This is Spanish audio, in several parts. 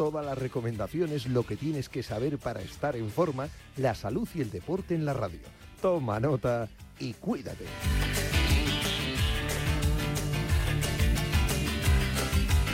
todas las recomendaciones, lo que tienes que saber para estar en forma, la salud y el deporte en la radio. Toma nota y cuídate.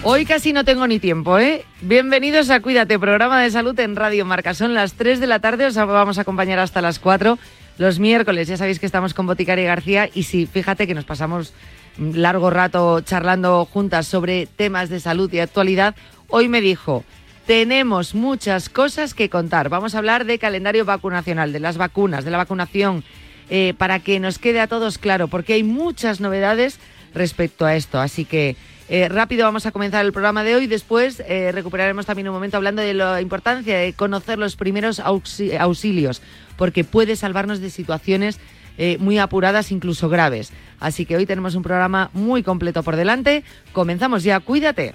Hoy casi no tengo ni tiempo, ¿eh? Bienvenidos a Cuídate, programa de salud en Radio Marca. Son las 3 de la tarde, os vamos a acompañar hasta las 4 los miércoles. Ya sabéis que estamos con Boticaria García y sí, fíjate que nos pasamos largo rato charlando juntas sobre temas de salud y actualidad. Hoy me dijo, tenemos muchas cosas que contar. Vamos a hablar de calendario vacunacional, de las vacunas, de la vacunación, eh, para que nos quede a todos claro, porque hay muchas novedades respecto a esto. Así que eh, rápido vamos a comenzar el programa de hoy. Después eh, recuperaremos también un momento hablando de la importancia de conocer los primeros auxilios, porque puede salvarnos de situaciones muy apuradas, incluso graves. Así que hoy tenemos un programa muy completo por delante. Comenzamos ya. Cuídate.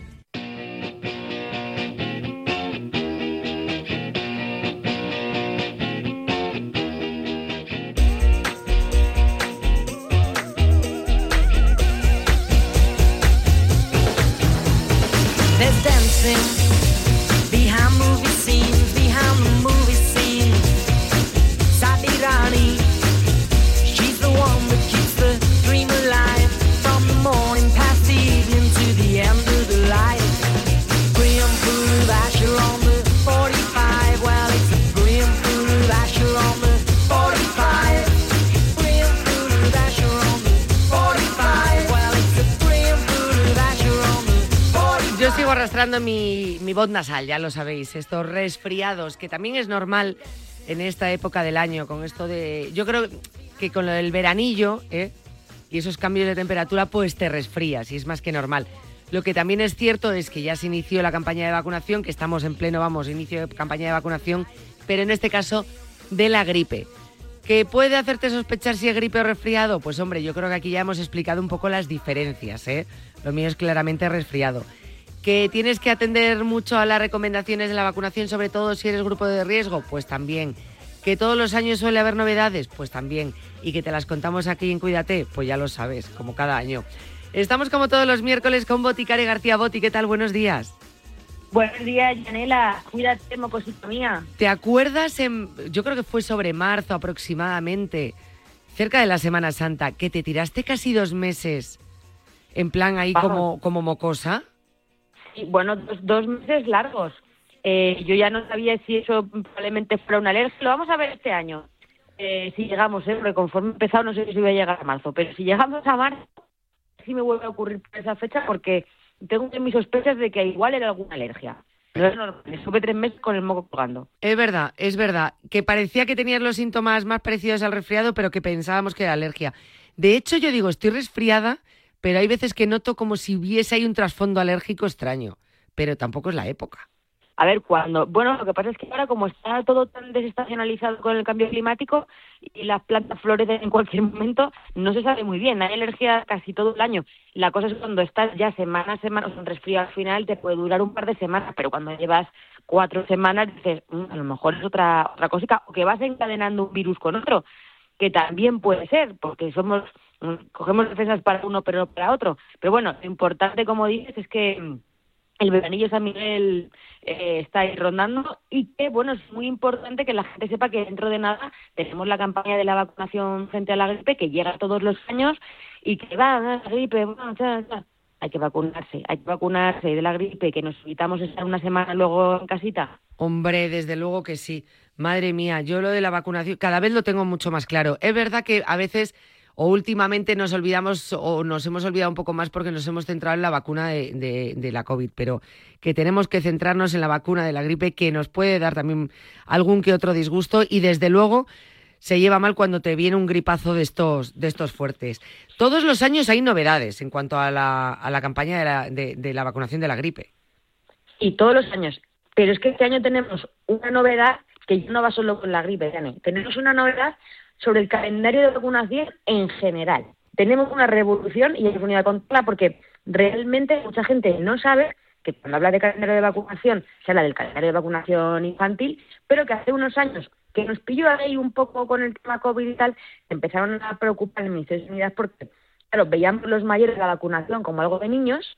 Voz nasal, ya lo sabéis, estos resfriados, que también es normal en esta época del año, con esto de... Yo creo que con lo del veranillo ¿eh? y esos cambios de temperatura, pues te resfrías y es más que normal. Lo que también es cierto es que ya se inició la campaña de vacunación, que estamos en pleno, vamos, inicio de campaña de vacunación, pero en este caso de la gripe. ¿Que puede hacerte sospechar si es gripe o resfriado? Pues hombre, yo creo que aquí ya hemos explicado un poco las diferencias, ¿eh? Lo mío es claramente resfriado que tienes que atender mucho a las recomendaciones de la vacunación, sobre todo si eres grupo de riesgo, pues también. Que todos los años suele haber novedades, pues también. Y que te las contamos aquí en Cuídate, pues ya lo sabes, como cada año. Estamos como todos los miércoles con Boticare García Boti. ¿Qué tal? Buenos días. Buenos días, Yanela. Cuídate, mocosita mía. ¿Te acuerdas? En, yo creo que fue sobre marzo aproximadamente, cerca de la Semana Santa, que te tiraste casi dos meses en plan ahí como, como mocosa bueno, dos, meses largos. Eh, yo ya no sabía si eso probablemente fuera una alergia. Lo vamos a ver este año. Eh, si llegamos, ¿eh? porque conforme empezado no sé si voy a llegar a marzo, pero si llegamos a marzo, sí me vuelve a ocurrir esa fecha porque tengo mis sospechas de que igual era alguna alergia. Pero es normal, estuve tres meses con el moco colgando. Es verdad, es verdad, que parecía que tenías los síntomas más parecidos al resfriado, pero que pensábamos que era alergia. De hecho, yo digo, estoy resfriada pero hay veces que noto como si hubiese ahí un trasfondo alérgico extraño, pero tampoco es la época. A ver, cuando, bueno, lo que pasa es que ahora como está todo tan desestacionalizado con el cambio climático y las plantas florecen en cualquier momento, no se sabe muy bien, hay alergia casi todo el año. La cosa es cuando estás ya semana a semana, o sea, resfrío al final te puede durar un par de semanas, pero cuando llevas cuatro semanas dices, mm, a lo mejor es otra, otra cosita, o que vas encadenando un virus con otro, que también puede ser, porque somos cogemos defensas para uno pero no para otro. Pero bueno, lo importante, como dices, es que mm, el veranillo San Miguel eh, está ahí rondando y que, bueno, es muy importante que la gente sepa que dentro de nada tenemos la campaña de la vacunación frente a la gripe que llega todos los años y que va, la gripe, hay que vacunarse, hay que vacunarse de la gripe, que nos evitamos estar una semana luego en casita. Hombre, desde luego que sí. Madre mía, yo lo de la vacunación cada vez lo tengo mucho más claro. Es verdad que a veces o últimamente nos olvidamos o nos hemos olvidado un poco más porque nos hemos centrado en la vacuna de, la COVID, pero que tenemos que centrarnos en la vacuna de la gripe que nos puede dar también algún que otro disgusto y desde luego se lleva mal cuando te viene un gripazo de estos, de estos fuertes. Todos los años hay novedades en cuanto a la, a la campaña de la, de, la vacunación de la gripe. Y todos los años. Pero es que este año tenemos una novedad que no va solo con la gripe, Tenemos una novedad sobre el calendario de vacunación en general. Tenemos una revolución y hay que a contarla porque realmente mucha gente no sabe que cuando habla de calendario de vacunación se habla del calendario de vacunación infantil, pero que hace unos años que nos pilló ahí un poco con el tema COVID y tal, empezaron a preocupar en Ministerio de Unidad porque, claro, veíamos los mayores la vacunación como algo de niños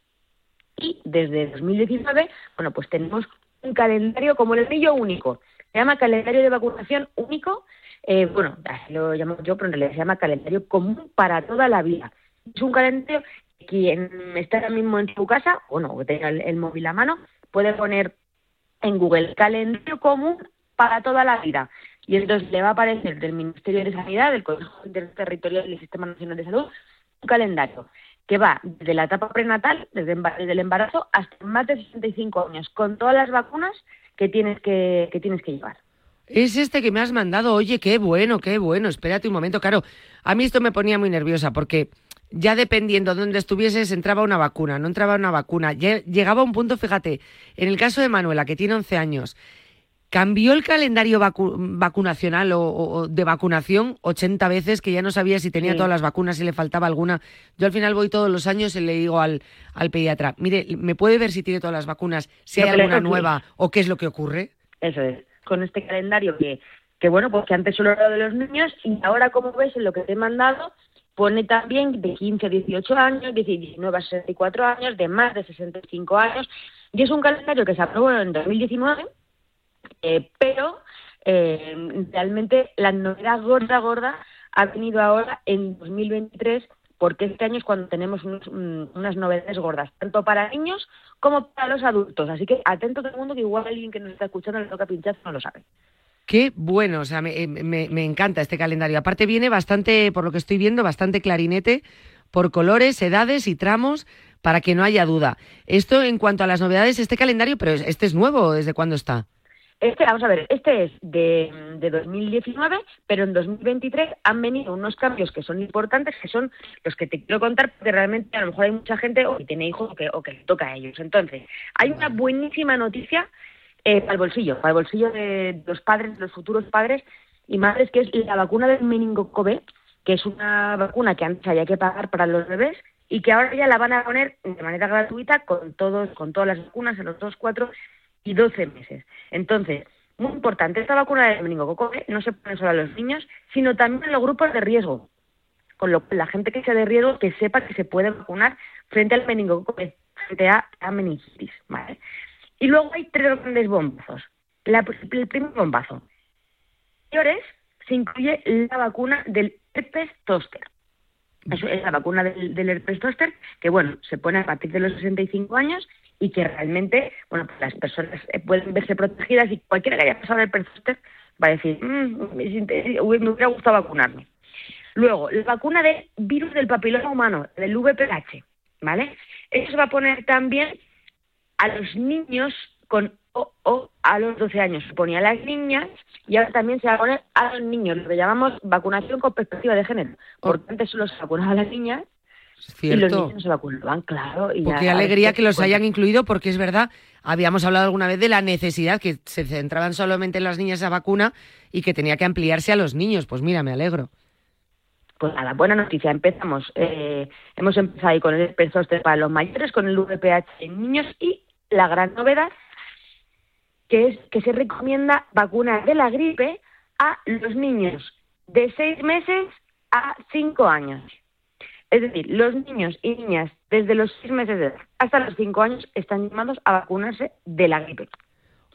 y desde 2019, bueno, pues tenemos un calendario como el anillo único. Se llama calendario de vacunación único, eh, bueno, así lo llamo yo, pero en realidad se llama calendario común para toda la vida. Es un calendario que quien está ahora mismo en su casa, bueno, que tenga el, móvil a mano, puede poner en Google calendario común para toda la vida. Y entonces le va a aparecer del Ministerio de Sanidad, del Consejo Interterritorial del Sistema Nacional de Salud, un calendario que va desde la etapa prenatal, desde, el embarazo, hasta más de 65 años, con todas las vacunas que tienes que, que tienes que llevar. Es este que me has mandado. Oye, qué bueno, qué bueno. Espérate un momento. Claro, a mí esto me ponía muy nerviosa porque ya dependiendo de dónde estuvieses, entraba una vacuna, no entraba una vacuna. Llegaba un punto, fíjate, en el caso de Manuela, que tiene 11 años, cambió el calendario vacunacional o, de vacunación 80 veces, que ya no sabía si tenía todas las vacunas, si le faltaba alguna. Yo al final voy todos los años y le digo al, al pediatra, mire, ¿me puede ver si tiene todas las vacunas, si hay alguna nueva o qué es lo que ocurre? Eso es, con este calendario que, que bueno, pues que antes solo era de los niños y ahora, como ves, en lo que te he mandado, pone también de 15 a 18 años, de 19 a 64 años, de más de 65 años, y es un calendario que se aprobó en 2019 eh, pero eh, realmente la novedad gorda, gorda ha venido ahora en 2023 porque este año es cuando tenemos mm, unas novedades gordas, tanto para niños como para los adultos. Así que atento todo el mundo que igual alguien que nos está escuchando le toca pinchar no lo sabe. Qué bueno, o sea, me, me, me, encanta este calendario. Aparte viene bastante, por lo que estoy viendo, bastante clarinete por colores, edades y tramos para que no haya duda. Esto en cuanto a las novedades, este calendario, pero este es nuevo, ¿desde cuándo está? Este, vamos a ver, este es de, de 2019, pero en 2023 han venido unos cambios que son importantes, que son los que te quiero contar, porque realmente a lo mejor hay mucha gente o que tiene hijos o que, o que le toca a ellos. Entonces, hay una buenísima noticia eh, para el bolsillo, para el bolsillo de los padres, de los futuros padres y madres, que es la vacuna del meningocoque, que es una vacuna que antes había que pagar para los bebés y que ahora ya la van a poner de manera gratuita con todos, con todas las vacunas en los dos, cuatro y 12 meses. Entonces, muy importante, esta vacuna del meningocoque no se pone solo a los niños, sino también en los grupos de riesgo. Con lo que la gente que sea de riesgo que sepa que se puede vacunar frente al meningocoque, frente a, a meningitis. ¿vale? Y luego hay tres grandes bombazos. el primer bombazo. Mayores se incluye la vacuna del herpes zoster. Es la vacuna del, herpes zoster, que bueno, se pone a partir de los 65 años y que realmente, bueno, pues las personas eh, pueden verse protegidas y cualquiera que haya pasado el perzoster va a decir, mm, me hubiera gustado vacunarme. Luego, la vacuna de virus del papiloma humano, del VPH, ¿vale? Eso se va a poner también a los niños con o, a los 12 años. Se ponía a las niñas y ahora también se va a poner a los niños, lo que llamamos vacunación con perspectiva de género. Porque antes solo se vacunaba a las niñas y los niños se vacunaban, claro. Y qué alegría que los hayan incluido, porque es verdad, habíamos hablado alguna vez de la necesidad que se centraban solamente en las niñas esa vacuna y que tenía que ampliarse a los niños. Pues mira, me alegro. Pues nada, buena noticia. Empezamos. Eh, hemos empezado ahí con el perzoste para los mayores, con el VPH en niños y la gran novedad que es que se recomienda vacunar de la gripe a los niños de seis meses a cinco años. Es decir, los niños y niñas desde los seis meses de edad hasta los cinco años están llamados a vacunarse de la gripe.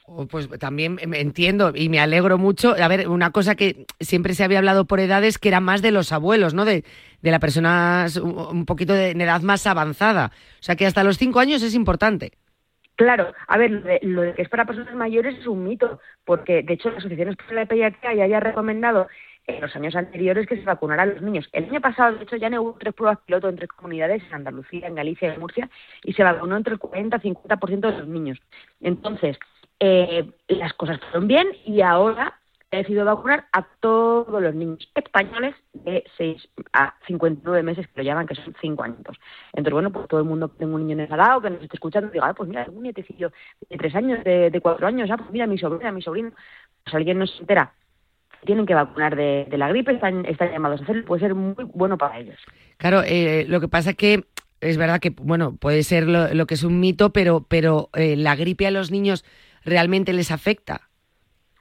Oh, pues también entiendo y me alegro mucho. A ver, una cosa que siempre se había hablado por edades que era más de los abuelos, ¿no? De, de la persona un poquito de edad más avanzada. O sea que hasta los cinco años es importante. Claro, a ver, lo de, que es para personas mayores es un mito, porque de hecho la Asociación Española de Pediatría ya había recomendado en los años anteriores que se vacunara a los niños. El año pasado, de hecho, ya hubo tres pruebas piloto en tres comunidades, en Andalucía, en Galicia y en Murcia, y se vacunó entre el 40 y 50% de los niños. Entonces, eh, las cosas fueron bien y ahora he decidido vacunar a todos los niños españoles de 6 a 59 meses, que lo llaman, que son 5 años. Entonces, bueno, pues todo el mundo que tenga un niño en el lado, que nos esté escuchando, diga, ah, pues mira, un nietecillo de 3 años, de, de 4 años, ah, pues mira, mi sobrina, mi sobrino. Pues alguien nos entera tienen que vacunar de, la gripe, están, están llamados a hacerlo, puede ser muy bueno para ellos. Claro, eh, lo que pasa es que es verdad que, bueno, puede ser lo, que es un mito, pero, pero eh, la gripe a los niños realmente les afecta.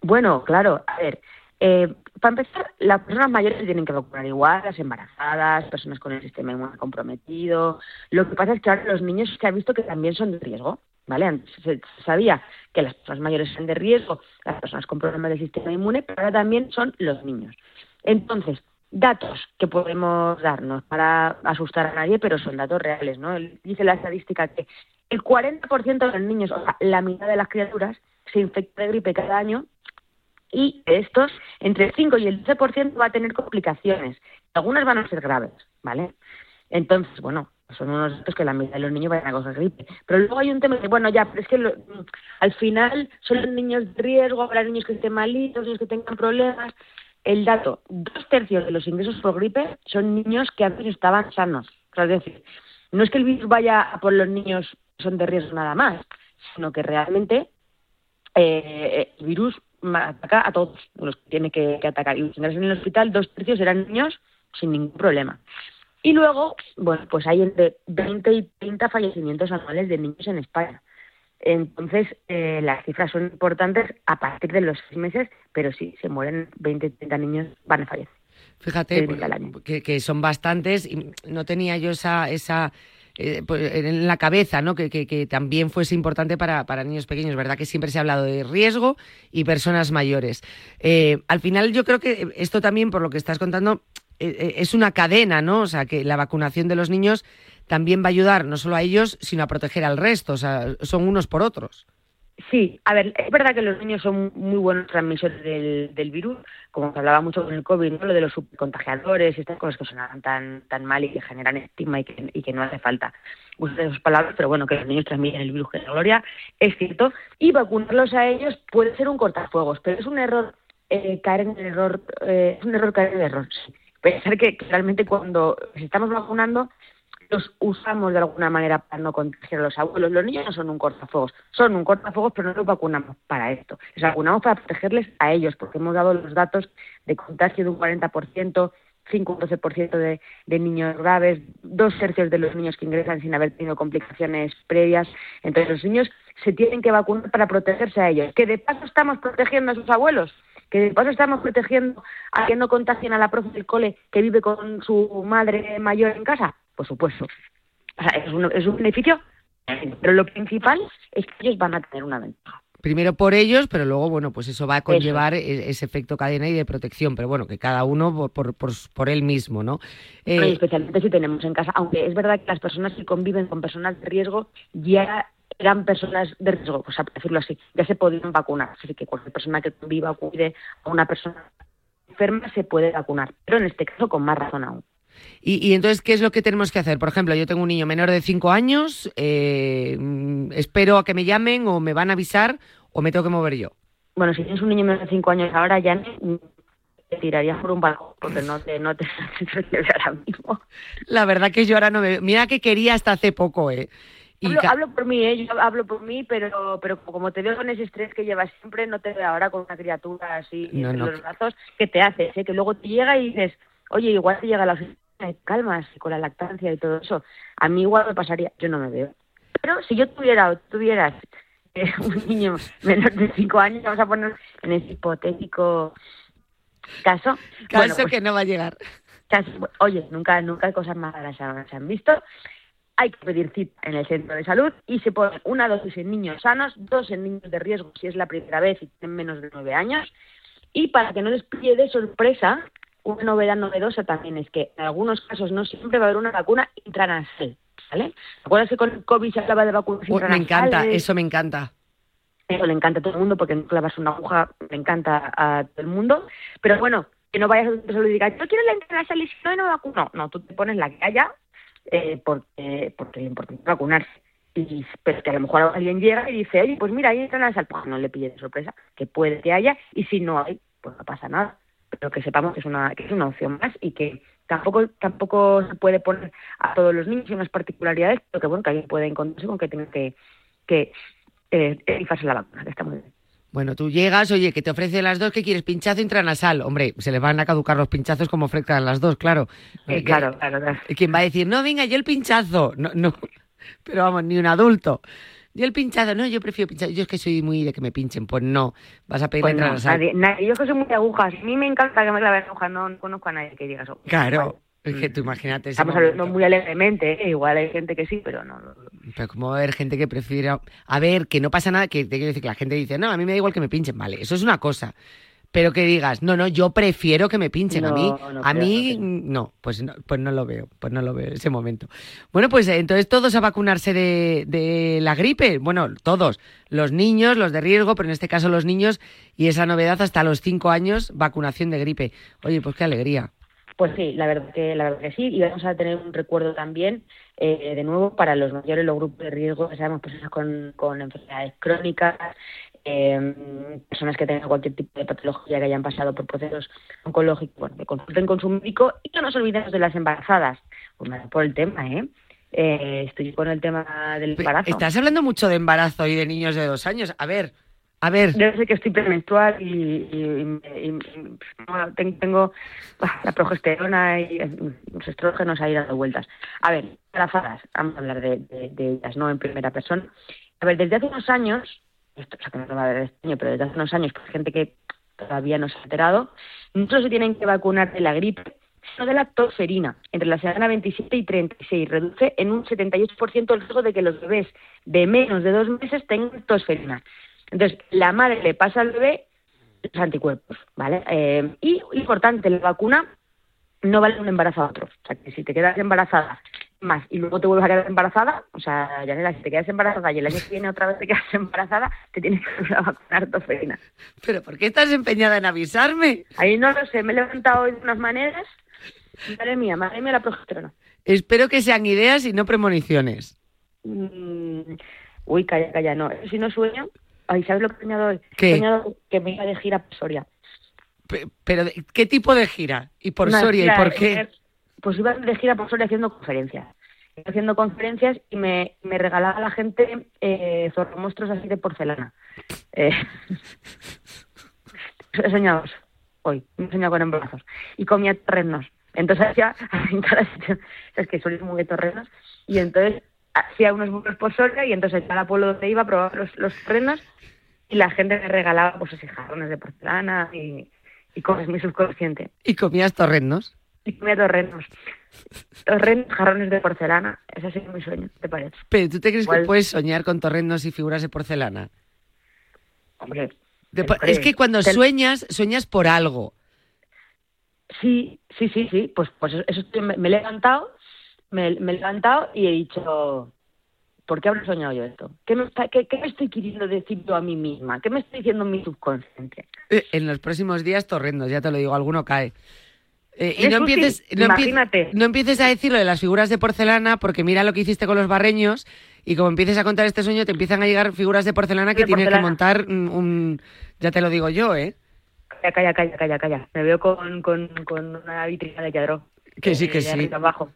Bueno, claro, a ver, eh, para empezar, las personas mayores tienen que vacunar igual, las embarazadas, personas con el sistema inmune comprometido. Lo que pasa es que ahora los niños se ha visto que también son de riesgo, ¿vale? Antes se sabía que las personas mayores eran de riesgo, las personas con problemas del sistema inmune, pero ahora también son los niños. Entonces, datos que podemos darnos para asustar a nadie, pero son datos reales, ¿no? Dice la estadística que el 40% de los niños, o sea, la mitad de las criaturas, se infecta de gripe cada año y estos, entre el 5 y el 12% va a tener complicaciones. Algunas van a ser graves, ¿vale? Entonces, bueno, son unos datos que la mitad de los niños van a coger gripe. Pero luego hay un tema de, bueno, ya, pero es que al final son los niños de riesgo, habrá niños que estén malitos, niños que tengan problemas el dato, dos tercios de los ingresos por gripe son niños que antes estaban sanos. es decir, no es que el virus vaya a por los niños son de riesgo nada más, sino que realmente eh, el virus ataca a todos los que tiene que, atacar. Y en el hospital, dos tercios eran niños sin ningún problema. Y luego, bueno, pues hay entre 20 y 30 fallecimientos anuales de niños en España. Entonces, eh, las cifras son importantes a partir de los seis meses, pero sí, se mueren 20, 30 niños, van a fallecer. Fíjate que, son bastantes y no tenía yo esa, esa eh, pues, en la cabeza, ¿no? Que, que, también fuese importante para, para, niños pequeños, ¿verdad? Que siempre se ha hablado de riesgo y personas mayores. Eh, al final yo creo que esto también, por lo que estás contando, es una cadena, ¿no? O sea, que la vacunación de los niños también va a ayudar no solo a ellos, sino a proteger al resto. O sea, son unos por otros. Sí, a ver, es verdad que los niños son muy buenos transmisores del, virus, como se hablaba mucho con el COVID, ¿no? lo de los subcontagiadores y estas cosas que sonaban tan, tan mal y que generan estigma y que, y que no hace falta usar esas palabras, pero bueno, que los niños transmiten el virus que la gloria, es cierto, y vacunarlos a ellos puede ser un cortafuegos, pero es un error eh, caer en el error, eh, es un error caer en el error. Pensar que realmente cuando estamos vacunando los usamos de alguna manera para no contagiar a los abuelos. Los niños no son un cortafuegos, son un cortafuegos, pero no los vacunamos para esto. Les vacunamos para protegerles a ellos, porque hemos dado los datos de contagio de un 40%, 5 o 12% de, de niños graves, dos tercios de los niños que ingresan sin haber tenido complicaciones previas. Entonces, los niños se tienen que vacunar para protegerse a ellos. Que de paso estamos protegiendo a sus abuelos, que de paso estamos protegiendo a que no contagien a la profe del cole que vive con su madre mayor en casa por supuesto. O sea, es, un, es un beneficio, pero lo principal es que ellos van a tener una ventaja. Primero por ellos, pero luego, bueno, pues eso va a conllevar e, ese efecto cadena y de protección, pero bueno, que cada uno por, por, por él mismo, ¿no? Eh, especialmente si tenemos en casa, aunque es verdad que las personas que conviven con personas de riesgo ya eran personas de riesgo, pues a decirlo así, ya se podían vacunar. Así que cualquier persona que conviva o cuide a una persona enferma se puede vacunar, pero en este caso con más razón aún. Y, entonces, ¿qué es lo que tenemos que hacer? Por ejemplo, yo tengo un niño menor de 5 años, eh, espero a que me llamen o me van a avisar o me tengo que mover yo. Bueno, si tienes un niño menor de 5 años ahora, ya te tirarías por un balcón porque no te, no te ahora mismo. La verdad que yo ahora no me... Mira que quería hasta hace poco, ¿eh? hablo, por mí, ¿eh? yo hablo por mí, pero, pero como te veo con ese estrés que llevas siempre, no te veo ahora con una criatura así en los brazos, ¿qué te haces? Eh? Que luego te llega y dices, oye, igual te llega la calmas y con la lactancia y todo eso, a mí igual me pasaría, yo no me veo. Pero si yo tuviera o tuvieras eh, un niño menor de 5 años, vamos a poner en ese hipotético caso. Caso pues que no va a llegar. oye, nunca, nunca cosas más raras se han visto. Hay que pedir cita en el centro de salud y se pone una dosis en niños sanos, dos en niños de riesgo si es la primera vez y tienen menos de 9 años. Y para que no les pille de sorpresa, una novedad novedosa también es que en algunos casos no siempre va a haber una vacuna intranasal, ¿vale? ¿Te que con el COVID se hablaba de vacunas Me encanta, eso me encanta. Eso le encanta a todo el mundo porque no clavas una aguja, le encanta a todo el mundo. Pero bueno, que no vayas a un y digas, yo quiero la intranasal y si no, no vacuno. No, tú te pones la que haya eh, porque, porque lo importante es vacunarse. Y, pero que a lo mejor alguien llega y dice, oye, pues mira, hay intranasal, pues no le pille de sorpresa, que puede que haya, y si no hay, pues no pasa nada pero que sepamos que es una, que es una opción más y que tampoco tampoco se puede poner a todos los niños unas particularidades, pero que bueno, que alguien puede encontrarse con que tenga que, que eh, la vacuna, que está muy bien. Bueno, tú llegas, oye, que te ofrecen las dos, ¿qué quieres? Pinchazo intranasal. Hombre, se le van a caducar los pinchazos como ofrezcan las dos, claro. Eh, claro, claro, claro. ¿Quién va a decir, no, venga, yo el pinchazo? No, no. Pero vamos, ni un adulto. Yo el pinchado, no, yo prefiero pinchado. Yo es que soy muy de que me pinchen. Pues no, vas a pedir Pues no, nadie- nadie- yo es que soy muy de agujas. A mí me encanta que me claven agujas. No, no conozco a nadie que diga eso. Claro. Es que tú imagínate Estamos hablando muy alegremente, ¿eh? igual hay gente que sí, pero no. Pero como haber gente que prefiere... A ver, que no pasa nada, que te quiero decir que la gente dice, no, a mí me da igual que me pinchen, vale, eso es una cosa. Pero que digas, no, no, yo prefiero que me pinchen. a mí, no a creo, mí, no pues no, pues no lo veo, pues no lo veo ese momento. Bueno, pues eh, entonces todos a vacunarse de, de la gripe. Bueno, todos. Los niños, los de riesgo, pero en este caso los niños. Y esa novedad hasta los cinco años, vacunación de gripe. Oye, pues qué alegría. Pues sí, la verdad que la verdad que sí. Y vamos a tener un recuerdo también, eh, de nuevo, para los mayores, los grupos de riesgo, que sabemos personas con, con enfermedades crónicas, eh, personas que tengan cualquier tipo de patología que hayan pasado por procesos oncológicos, bueno, que consulten con su médico y no nos olvidemos de las embarazadas. Pues nada, por el tema, ¿eh? Eh, estoy con el tema del embarazo. Estás hablando mucho de embarazo y de niños de dos años. A ver, a ver. Debe ser que estoy premenstrual y, y- y- tengo la progesterona y los estrógenos ahí dando vueltas. A ver, embarazadas, vamos a hablar de, de- de ellas, no en primera persona. A ver, desde hace unos años, esto o sea, que no va ver este año, pero desde hace unos años, pues gente que todavía no se ha enterado, no se tienen que vacunar de la gripe, sino de la tosferina. Entre la semana 27 y 36 reduce en un 78% el riesgo de que los bebés de menos de dos meses tengan tosferina. Entonces, la madre le pasa al bebé los anticuerpos, ¿vale? Eh, y, importante, la vacuna no vale un embarazo a otro. O sea, que si te quedas embarazada más y luego te vuelves a quedar embarazada, o sea, Yanela, si te quedas embarazada y el año que viene otra vez te quedas embarazada, te tienes que volver a vacunar tosferina. ¿Pero por qué estás empeñada en avisarme? Ahí no lo sé, me he levantado hoy de unas maneras. Madre mía, madre mía la progesterona. Espero que sean ideas y no premoniciones. Mm, uy, calla, calla, no. Eso si no sueño. Ay, ¿sabes lo que he soñado hoy? ¿Qué? He soñado que me iba de gira por Soria. Pe- Pero, ¿de- ¿qué tipo de gira? ¿Y por Una Soria? ¿Y por qué? Pues iba de gira por Soria haciendo conferencias. Iba haciendo conferencias y me, me regalaba a la gente eh, zorromonstruos así de porcelana. Eh, he soñado hoy, me he soñado con embarazos. Y comía terrenos. Entonces hacía, es que soy muy de terrenos, y entonces hacía unos vuelos por Soria y entonces en cada pueblo donde iba probaba los, los terrenos y la gente me regalaba pues así jarrones de porcelana y, y cosas muy subconsciente. ¿Y comías torrendos? Y comía torrenos. Torrenos, jarrones de porcelana. Ese ha sido mi sueño, ¿te parece? ¿Pero tú te crees que puedes soñar con torrendos y figuras de porcelana? Hombre. De- ¿te es que cuando Te- sueñas, sueñas por algo. Sí, sí, sí, sí. Pues, pues eso me, me he levantado, me, me he levantado y he dicho, ¿por qué habré soñado yo esto? ¿Qué me, está- qué, qué me estoy queriendo decir yo a mí misma? ¿Qué me estoy diciendo mi subconsciente? Eh, En los próximos días, torrendos, ya te lo digo, alguno cae. Eh, y no sí, empieces, no, empieces a decir lo de las figuras de porcelana, porque mira lo que hiciste con los barreños, y como empieces a contar este sueño, te empiezan a llegar figuras de porcelana que De tienes que porcelana. montar un, un- Ya te lo digo yo, ¿eh? Calla, calla, calla, calla, calla. Me veo con, con, con una vitrina de Yadro. Que sí, que de sí. abajo.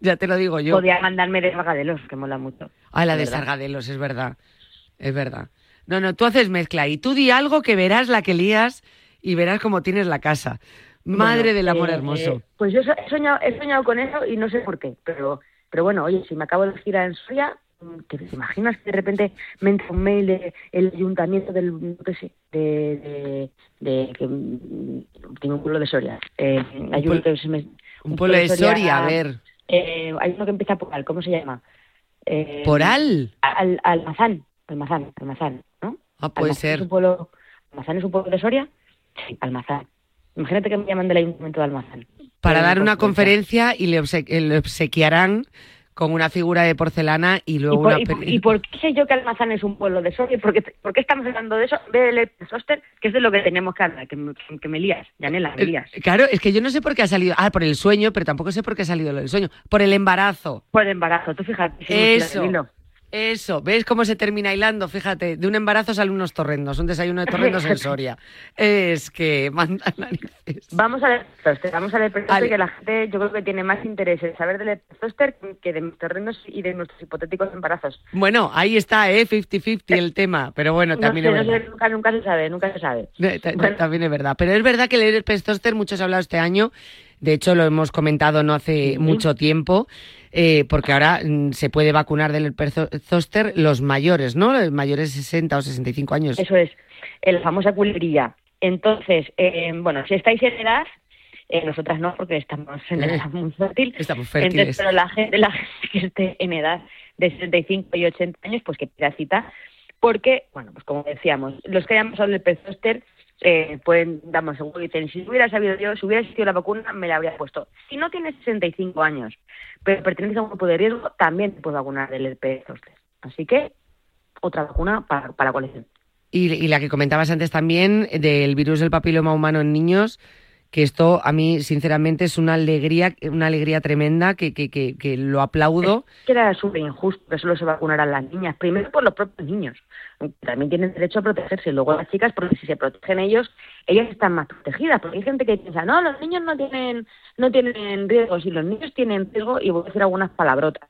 Ya te lo digo yo. Podía mandarme de Sargadelos, que mola mucho. Ah, la de ¿verdad? Sargadelos, es verdad. Es verdad. No, no, tú haces mezcla y tú di algo que verás la que lías y verás cómo tienes la casa. Madre Bueno, del amor eh, hermoso. Pues yo he soñado, he soñado con eso y no sé por qué, pero, pero bueno, oye, si me acabo de girar en Soria, ¿te imaginas que de repente me entra un mail del ayuntamiento del, no qué sé, de, de, de que mm, tengo un pueblo de Soria. Eh, hay uno pueblo- me- Un pueblo de Soria, a ver. eh, hay uno que empieza por al, ¿cómo se llama? Eh, ¿Poral? Al, Almazán, Almazán, Almazán, ¿no? Ah, puede Almazán Es ser. un pueblo, ¿Almazán es un pueblo de Soria? Sí, Almazán. Imagínate que me llaman del ayuntamiento de Almazán. Para dar una conferencia y le, eh, le obsequiarán con una figura de porcelana y ¿Y luego por, una y y por qué sé yo que Almazán es un pueblo de? ¿Por qué, por qué estamos hablando de eso? Ve el Soster, que es de lo que tenemos que hablar, que me, que me lías, Yanela, me Eh, lías. Claro, es que yo no sé por qué ha salido. Ah, por el sueño, pero tampoco sé por qué ha salido lo del sueño. Por el embarazo. Por el embarazo, tú fíjate. si Eso. Eso, ¿ves cómo se termina hilando? Fíjate, de un embarazo salen unos torrendos, un desayuno de torrendos en Soria. Es que mandan narices. Vamos a ver, vamos a ver, que la gente yo creo que tiene más interés en saber del zoster que de mis torrendos y de nuestros hipotéticos embarazos. Bueno, ahí está, ¿eh? 50-50 el tema, pero bueno, también es verdad. nunca, nunca, se sabe, nunca se sabe. También es verdad, pero es verdad que el herpes zóster, muchos han hablado este año, de hecho lo hemos comentado no hace mucho tiempo, eh, porque ahora mm, se puede vacunar del zóster los mayores, ¿no? Los mayores de 60 o 65 años. Eso es, la famosa culería. Entonces, eh, bueno, si estáis en edad, eh, nosotras no, porque estamos en edad muy fértil. Estamos fértiles. pero la gente, la gente que esté en edad de 65 y 80 años, pues que pida cita, porque, bueno, pues como decíamos, los que hayan pasado el herpes zóster eh, pueden, damos seguro, dicen, si hubiera sabido yo, si hubiera existido la vacuna, me la habría puesto. Si no tienes 65 años, pero perteneces a un grupo de riesgo, también te puedes vacunar del herpes zóster. Así que, otra vacuna para, para colección. Y, y la que comentabas antes también, del virus del papiloma humano en niños, que esto a mí sinceramente es una alegría una alegría tremenda que, que, que, lo aplaudo. Es que era súper injusto que solo se vacunaran las niñas, primero por los propios niños, también tienen derecho a protegerse, luego las chicas porque si se protegen ellos, ellas están más protegidas, porque hay gente que piensa, no, los niños no tienen no tienen riesgo, si los niños tienen riesgo, y voy a decir algunas palabrotas,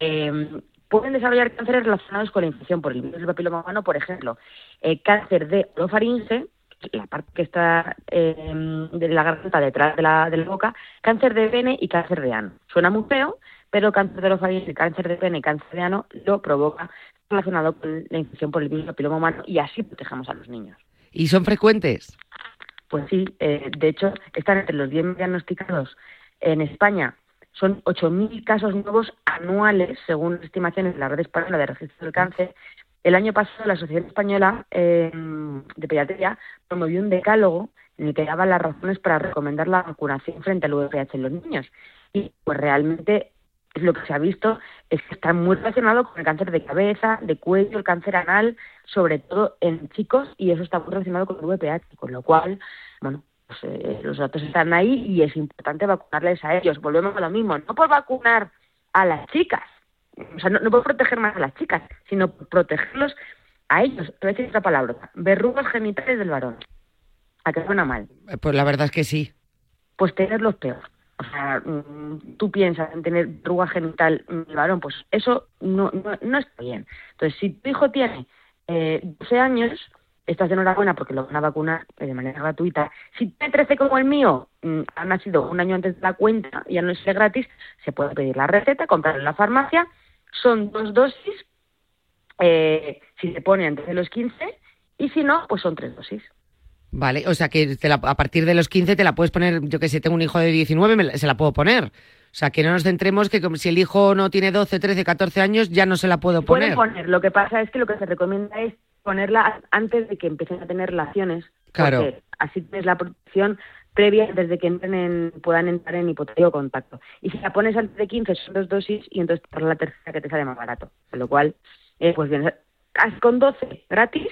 eh, pueden desarrollar cánceres relacionados con la infección por el virus del papiloma humano, por ejemplo, eh, cáncer de orofaringe, la parte que está eh, de la garganta detrás de la, de la boca, cáncer de pene y cáncer de ano. Suena muy feo, pero cáncer de los cáncer de pene y cáncer de ano lo provoca relacionado con la infección por el virus papiloma humano y así protegemos a los niños. ¿Y son frecuentes? Pues sí, eh, de hecho están entre los 10 diagnosticados en España. Son 8.000 casos nuevos anuales, según estimaciones de la Red Española de Registro del Cáncer, el año pasado la Sociedad Española eh, de Pediatría promovió un decálogo en el que daba las razones para recomendar la vacunación frente al VPH en los niños. Y pues realmente lo que se ha visto es que está muy relacionado con el cáncer de cabeza, de cuello, el cáncer anal, sobre todo en chicos, y eso está muy relacionado con el VPH, con lo cual, bueno, pues, eh, los datos están ahí y es importante vacunarles a ellos. Volvemos a lo mismo, no por vacunar a las chicas, o sea, no, no puedo proteger más a las chicas, sino protegerlos a ellos. Te voy a decir otra palabra, verrugas genitales del varón. ¿A qué suena mal? Eh, pues la verdad es que sí. Pues tenerlos peor. O sea, mm, tú piensas en tener verruga genital del varón, pues eso no, no, no está bien. Entonces, si tu hijo tiene eh, 12 años, estás enhorabuena porque lo van a vacunar eh, de manera gratuita. Si tiene 13 como el mío, mm, ha nacido un año antes de la cuenta, ya no es gratis, se puede pedir la receta, comprarla en la farmacia son dos dosis, eh, si se pone antes de los 15, y si no, pues son tres dosis. Vale, o sea que a partir de los 15 te la puedes poner, yo que sé, tengo un hijo de 19, se la puedo poner. O sea, que no nos centremos que si el hijo no tiene 12, 13, 14 años, ya no se la puedo poner. Pueden poner, lo que pasa es que lo que se recomienda es ponerla antes de que empiecen a tener relaciones. Claro. así tienes la protección previa desde que entren puedan entrar en hipotético contacto. Y si la pones antes de 15 son dos dosis y entonces por la tercera que te sale más barato. Con lo cual, eh, pues bien, con 12 gratis,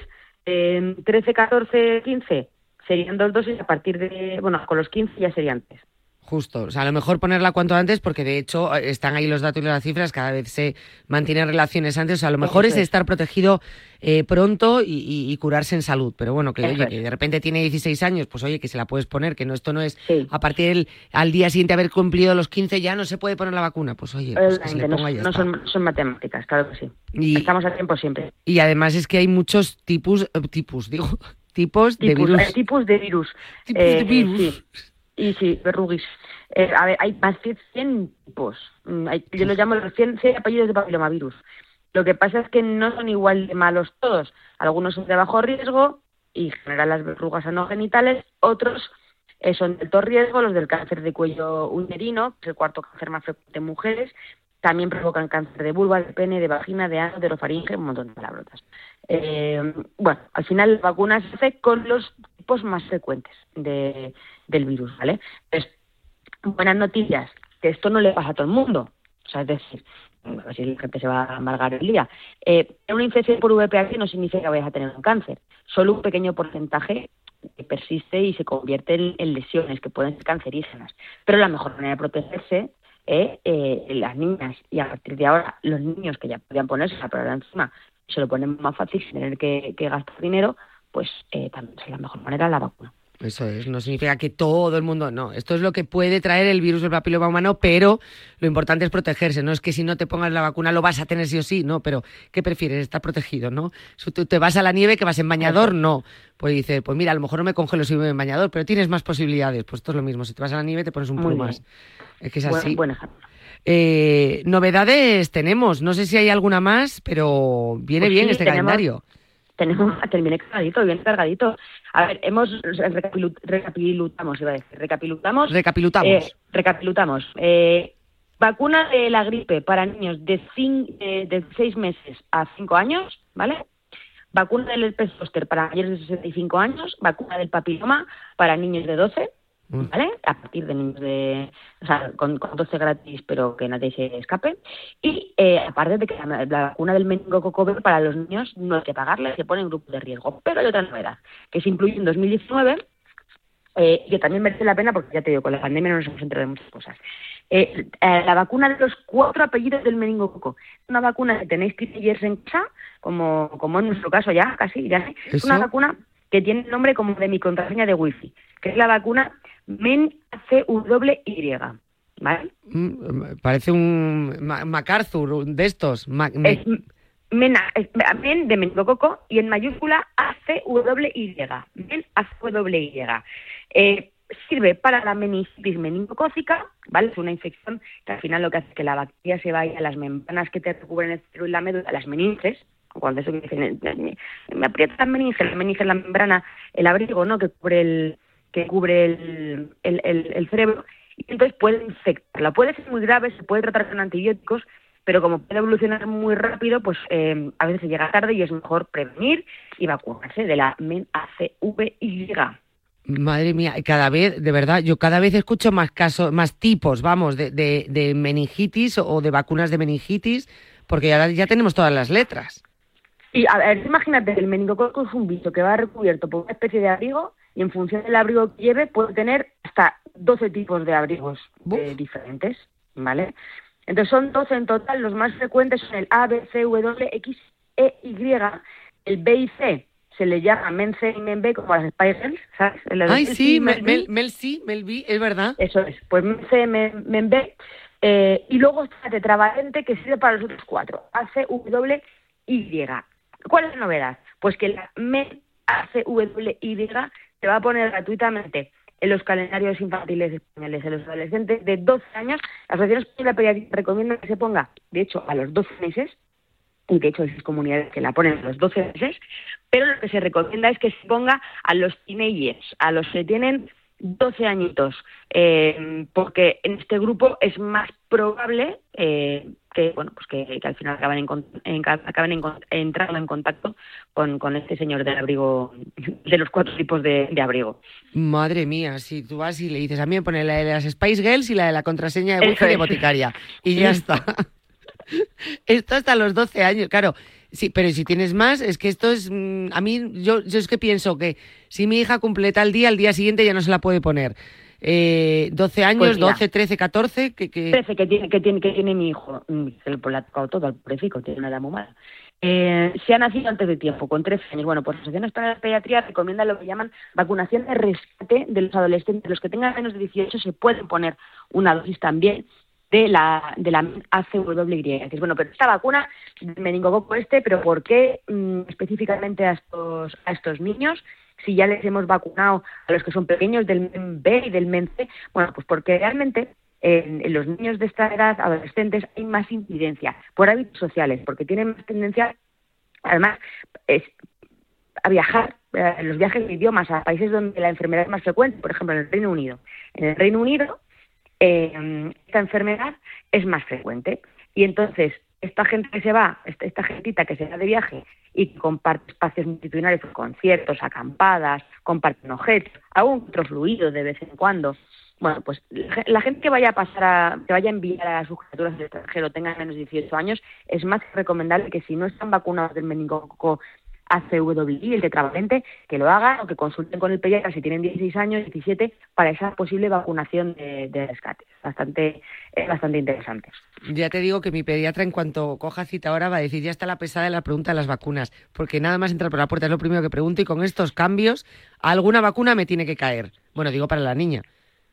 eh, 13, 14, 15 serían dos dosis a partir de, bueno, con los 15 ya serían tres. Justo, o sea, a lo mejor ponerla cuanto antes, porque de hecho eh, están ahí los datos y las cifras, cada vez se mantienen relaciones antes, o sea, a lo mejor es estar protegido eh, pronto y, curarse en salud, pero bueno, que oye, que de repente tiene 16 años, pues oye, que se la puedes poner, que no esto no es a partir del al día siguiente haber cumplido los 15 ya no se puede poner la vacuna, pues oye, pues que se le ponga no, no son, son, matemáticas, claro que sí. Y, Estamos a tiempo siempre. Y además es que hay muchos tipos, eh, tipos, digo, tipos, de virus. tipos de virus. Tipos de virus. Y sí, verruguis. Eh, a ver, hay más de 100 tipos. Mm, yo los llamo los 100, apellidos de papilomavirus. Lo que pasa es que no son igual de malos todos. Algunos son de bajo riesgo y generan las verrugas anogenitales, otros eh, son de alto riesgo, los del cáncer de cuello uterino, que es el cuarto cáncer más frecuente en mujeres, también provocan cáncer de vulva, de pene, de vagina, de ano, de orofaringe, un montón de palabrotas. Eh, bueno, al final la vacuna se hace con los tipos más frecuentes de, del virus, ¿vale? buenas noticias, que esto no le pasa a todo el mundo. O sea, es decir, a ver si la gente se va a amargar el día. Eh, una infección por VPH no significa que vayas a tener un cáncer. Solo un pequeño porcentaje persiste y se convierte en, lesiones que pueden ser cancerígenas. Pero la mejor manera de protegerse eh, eh, las niñas y a partir de ahora los niños que ya podían ponerse la prueba encima se lo ponen más fácil sin tener que, que gastar dinero, pues eh, también es la mejor manera la vacuna. Eso es, no significa que todo el mundo, no, esto es lo que puede traer el virus del papiloma humano, pero lo importante es protegerse, no es que si no te pongas la vacuna lo vas a tener sí o sí, no, pero ¿qué prefieres? Estar protegido, ¿no? Si tú te vas a la nieve que vas en bañador, no. Pues dice, pues mira, a lo mejor no me congelo si voy en bañador, pero tienes más posibilidades, pues esto es lo mismo, si te vas a la nieve te pones un poco más. Es que es así. Buen. Eh, novedades tenemos, no sé si hay alguna más, pero viene Pues bien sí, este tenemos- calendario. Tenemos, terminé cargadito, bien cargadito. A ver, hemos recapilu- recapilutamos, iba a decir, recapilutamos. Recapilutamos. Eh, recapilutamos. Eh, vacuna de la gripe para niños de, cin- eh, de 6 meses a 5 años, ¿vale? Vacuna del herpes zóster para mayores de 65 años, vacuna del papiloma para niños de 12, Mm. ¿Vale? A partir de niños de, o sea, con, con 12 gratis, pero que nadie se escape. Y eh, aparte de que la, la vacuna del meningococo para los niños no hay que pagarle, se pone en grupo de riesgo. Pero hay otra novedad, que se incluye en 2019 eh, que también merece la pena porque ya te digo, con la pandemia no nos hemos enterado de muchas cosas. Eh, eh, la vacuna de los cuatro apellidos del meningococo. Una vacuna que tenéis teenagers en casa, como, como en nuestro caso ya, casi, ya. Es una vacuna que tiene el nombre como de mi contraseña de wifi, que es la vacuna MEN-ACWY, ¿vale? Mm, Parece un Ma- MacArthur un de estos. Ma- me- Es MEN, es MEN de meningococo y en mayúscula ACWY. MEN ACWY. Eh, sirve para la meningitis meningocócica, ¿vale? Es una infección que al final lo que hace es que la bacteria se vaya a las membranas que te recubren el cerebro y la médula, las meninges, cuando eso que dicen, me, me aprieta la meninge, la meninge es la membrana, el abrigo, ¿no? Que cubre el, que cubre el, el, el- el cerebro, y entonces puede infectarla. Puede ser muy grave, se puede tratar con antibióticos, pero como puede evolucionar muy rápido, pues eh, a veces se llega tarde y es mejor prevenir y vacunarse de la MEN-ACVY. Madre mía, cada vez, de verdad, yo cada vez escucho más casos, más tipos, vamos, de, de, de meningitis o de vacunas de meningitis, porque ahora ya tenemos todas las letras. Y a ver, imagínate que el meningococo es un bicho que va recubierto por una especie de abrigo y en función del abrigo que lleve puede tener hasta 12 tipos de abrigos eh, diferentes, ¿vale? Entonces son 12 en total, los más frecuentes son el A, B, C, W, X, E, Y, el B y C se le llama men C y men B como las Spice Girls, ¿sabes? Ay, Mel sí, Mel, Mel B. Mel, Mel Mel es verdad. Eso es, pues men C, men, men B. Eh, y luego está tetravalente que sirve para los otros cuatro, A, C, W, Y. ¿Cuál es la novedad? Pues que la MEN ACWY se va a poner gratuitamente en los calendarios infantiles españoles, en los adolescentes de 12 años. La Asociación Española de Pediatría recomienda que se ponga, de hecho, a los 12 meses, y de hecho hay comunidades que la ponen a los 12 meses, pero lo que se recomienda es que se ponga a los teenagers, a los que tienen 12 añitos, eh, porque en este grupo es más probable eh, que bueno pues que, que al final acaben, en, en- acaben en entrando en contacto con, con este señor del abrigo, de los cuatro tipos de, de abrigo. Madre mía, si tú vas y le dices, a mí me pone la de las Spice Girls y la de la contraseña de wifi de boticaria. Y ya está. esto hasta los 12 años, claro. Sí, pero si tienes más, es que esto es... mm, A mí, yo, yo es que pienso que si mi hija completa el día, al día siguiente ya no se la puede poner. Eh, 12 años, Pues mira. 12, 13, 14, que... que... 13 que tiene, que tiene, que tiene mi hijo, mm, se le le ha tocado todo al pobrecito, tiene una edad muy mala. Eh, se ha nacido antes de tiempo, con 13 años. Bueno, pues la Asociación Española de Pediatría recomienda lo que llaman vacunación de rescate de los adolescentes. Los que tengan menos de 18 se pueden poner una dosis también de la de la ACWY. Dices, bueno, pero esta vacuna meningococo este, pero ¿por qué mm, específicamente a estos a estos niños? Si ya les hemos vacunado a los que son pequeños del MEN B y del MEN C, bueno, pues porque realmente en, los niños de esta edad, adolescentes, hay más incidencia por hábitos sociales, porque tienen más tendencia, además, es, a viajar, eh, los viajes de idiomas a países donde la enfermedad es más frecuente, por ejemplo, en el Reino Unido. En el Reino Unido, eh, esta enfermedad es más frecuente. Y entonces, esta gente que se va, esta, esta gentita que se va de viaje y comparte espacios multitudinarios, pues, conciertos, acampadas, comparten objetos, algún otro fluido de vez en cuando. Bueno, pues la ge- la gente que vaya a pasar a, que vaya a enviar a sus criaturas al extranjero tengan menos de 18 años, es más recomendable que si no están vacunados del meningococo ACWI, el tetravalente, que lo hagan o que consulten con el pediatra si tienen 16 años, 17, para esa posible vacunación de, de rescate. Bastante, bastante interesante. Ya te digo que mi pediatra, en cuanto coja cita ahora, va a decir, ya está la pesada de la pregunta de las vacunas, porque nada más entrar por la puerta es lo primero que pregunto y con estos cambios, alguna vacuna me tiene que caer. Bueno, digo para la niña.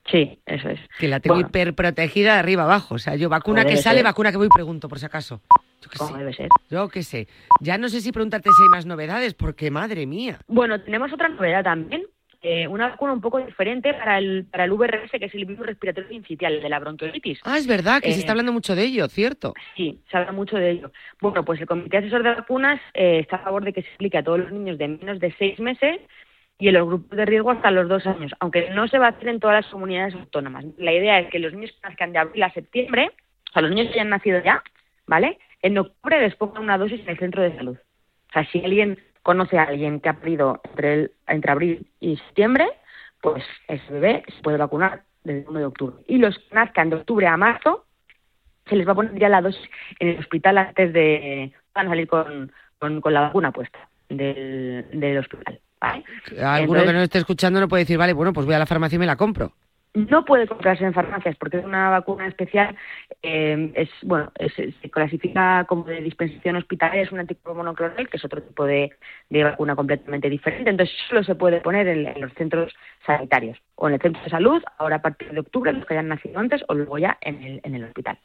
Sí, eso es. Que la tengo Bueno. hiperprotegida de arriba abajo. O sea, yo vacuna Como que sale, ser. vacuna que voy, pregunto, por si acaso. Yo qué Como sé. debe ser. Yo qué sé. Ya no sé si preguntarte si hay más novedades, porque madre mía. Bueno, tenemos otra novedad también. eh, una vacuna un poco diferente para el, para el VRS, que es el virus respiratorio sincitial, el de la bronquiolitis. Ah, es verdad que se Eh, está hablando mucho de ello, cierto. Sí, se habla mucho de ello. Bueno, pues el Comité Asesor de Vacunas eh, está a favor de que se aplique a todos los niños de menos de seis meses y en los grupos de riesgo hasta los dos años, aunque no se va a hacer en todas las comunidades autónomas. La idea es que los niños que nazcan de abril a septiembre, o sea, los niños que hayan nacido ya, ¿vale? En octubre les pongan una dosis en el centro de salud. O sea, si alguien conoce a alguien que ha parido entre, el, entre abril y septiembre, pues ese bebé se puede vacunar desde el 1 de octubre. Y los que nazcan de octubre a marzo, se les va a poner ya la dosis en el hospital antes de van a salir con, con, con la vacuna puesta del, del hospital. ¿vale? Alguno Entonces- que no esté escuchando no puede decir, vale, bueno, pues voy a la farmacia y me la compro. No puede comprarse en farmacias porque es una vacuna especial. eh, es bueno, se clasifica como de dispensación hospitalaria, es un anticuerpo monoclonal, que es otro tipo de, de vacuna completamente diferente. Entonces solo se puede poner en, en los centros sanitarios o en el centro de salud, ahora a partir de octubre, los que hayan nacido antes, o luego ya en el, en el hospital.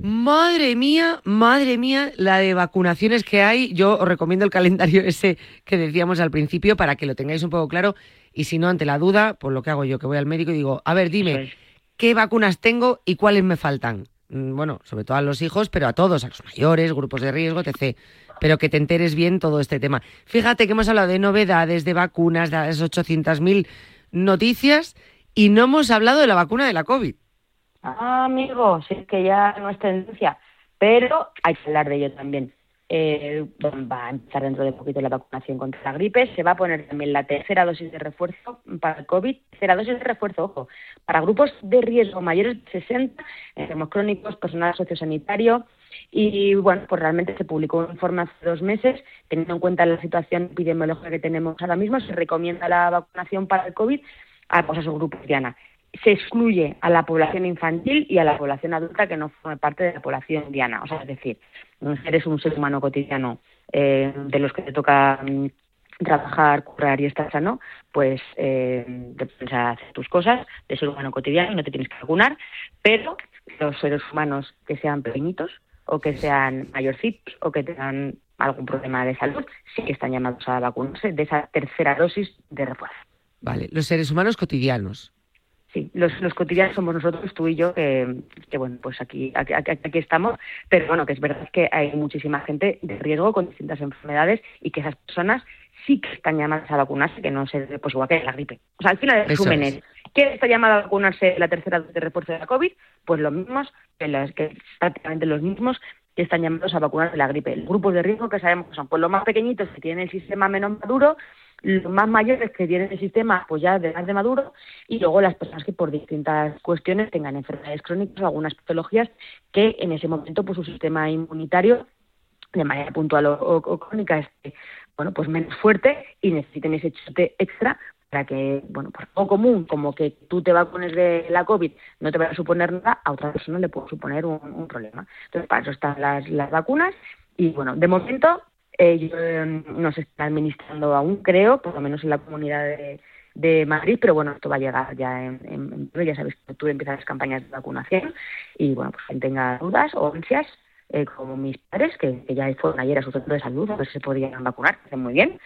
Madre mía, madre mía, la de vacunaciones que hay. Yo os recomiendo el calendario ese que decíamos al principio para que lo tengáis un poco claro. Y si no, ante la duda, pues lo que hago yo, que voy al médico y digo, a ver, dime. ¿qué vacunas tengo y cuáles me faltan? Mm, Bueno, sobre todo a los hijos, pero a todos, a los mayores, grupos de riesgo, etc. Pero que te enteres bien todo este tema. Fíjate que hemos hablado de novedades, de vacunas, de las 800.000 noticias y no hemos hablado de la vacuna de la COVID. Ah, amigo, sí es que ya no es tendencia, pero hay que hablar de ello también. Eh, va a empezar dentro de poquito la vacunación contra la gripe, se va a poner también la tercera dosis de refuerzo para el COVID, tercera dosis de refuerzo, ojo, para grupos de riesgo mayores de 60, enfermos crónicos, personal sociosanitario, y bueno, pues realmente se publicó un informe hace dos meses, teniendo en cuenta la situación epidemiológica que tenemos ahora mismo, se recomienda la vacunación para el COVID a, pues, a esos grupos, Diana se excluye a la población infantil y a la población adulta que no forme parte de la población diana. O sea, es decir, eres un ser humano cotidiano eh, de los que te toca mm, trabajar, currar y estar sano, pues eh, te pones a hacer tus cosas de ser humano cotidiano y no te tienes que vacunar, pero los seres humanos que sean pequeñitos o que sean mayorcitos o que tengan algún problema de salud, sí que están llamados a vacunarse de esa tercera dosis de refuerzo. Vale, los seres humanos cotidianos. Sí, los, los cotidianos somos nosotros, tú y yo, que, que bueno, pues aquí, aquí, aquí- estamos, pero bueno, que es verdad que hay muchísima gente de riesgo con distintas enfermedades y que esas personas sí que están llamadas a vacunarse, que no se, pues igual que la gripe. O sea, al final resumen es. ¿quién está llamado a vacunarse la tercera dosis de refuerzo de la COVID? Pues los mismos, que, que prácticamente los mismos que están llamados a vacunar de la gripe. Los grupos de riesgo que sabemos que son pues los más pequeñitos que tienen el sistema menos maduro, los más mayores que tienen el sistema pues ya de más de maduro y luego las personas que por distintas cuestiones tengan enfermedades crónicas o algunas patologías que en ese momento pues su sistema inmunitario de manera puntual o, o- o crónica esté bueno pues menos fuerte y necesiten ese chute extra para que bueno pues algo común como que tú te vacunes de la covid no te va a suponer nada a otra persona le puede suponer un, un problema. Entonces para eso están las, las vacunas y bueno de momento yo, eh, no está administrando aún creo por lo menos en la comunidad de, de Madrid, pero bueno, esto va a llegar ya en, en, ya sabéis que en octubre empiezan las campañas de vacunación y bueno, pues quien tenga dudas o ansias, eh, como mis padres, que, que ya fueron ayer a su centro de salud a ver si se podían vacunar, que hacen muy bien,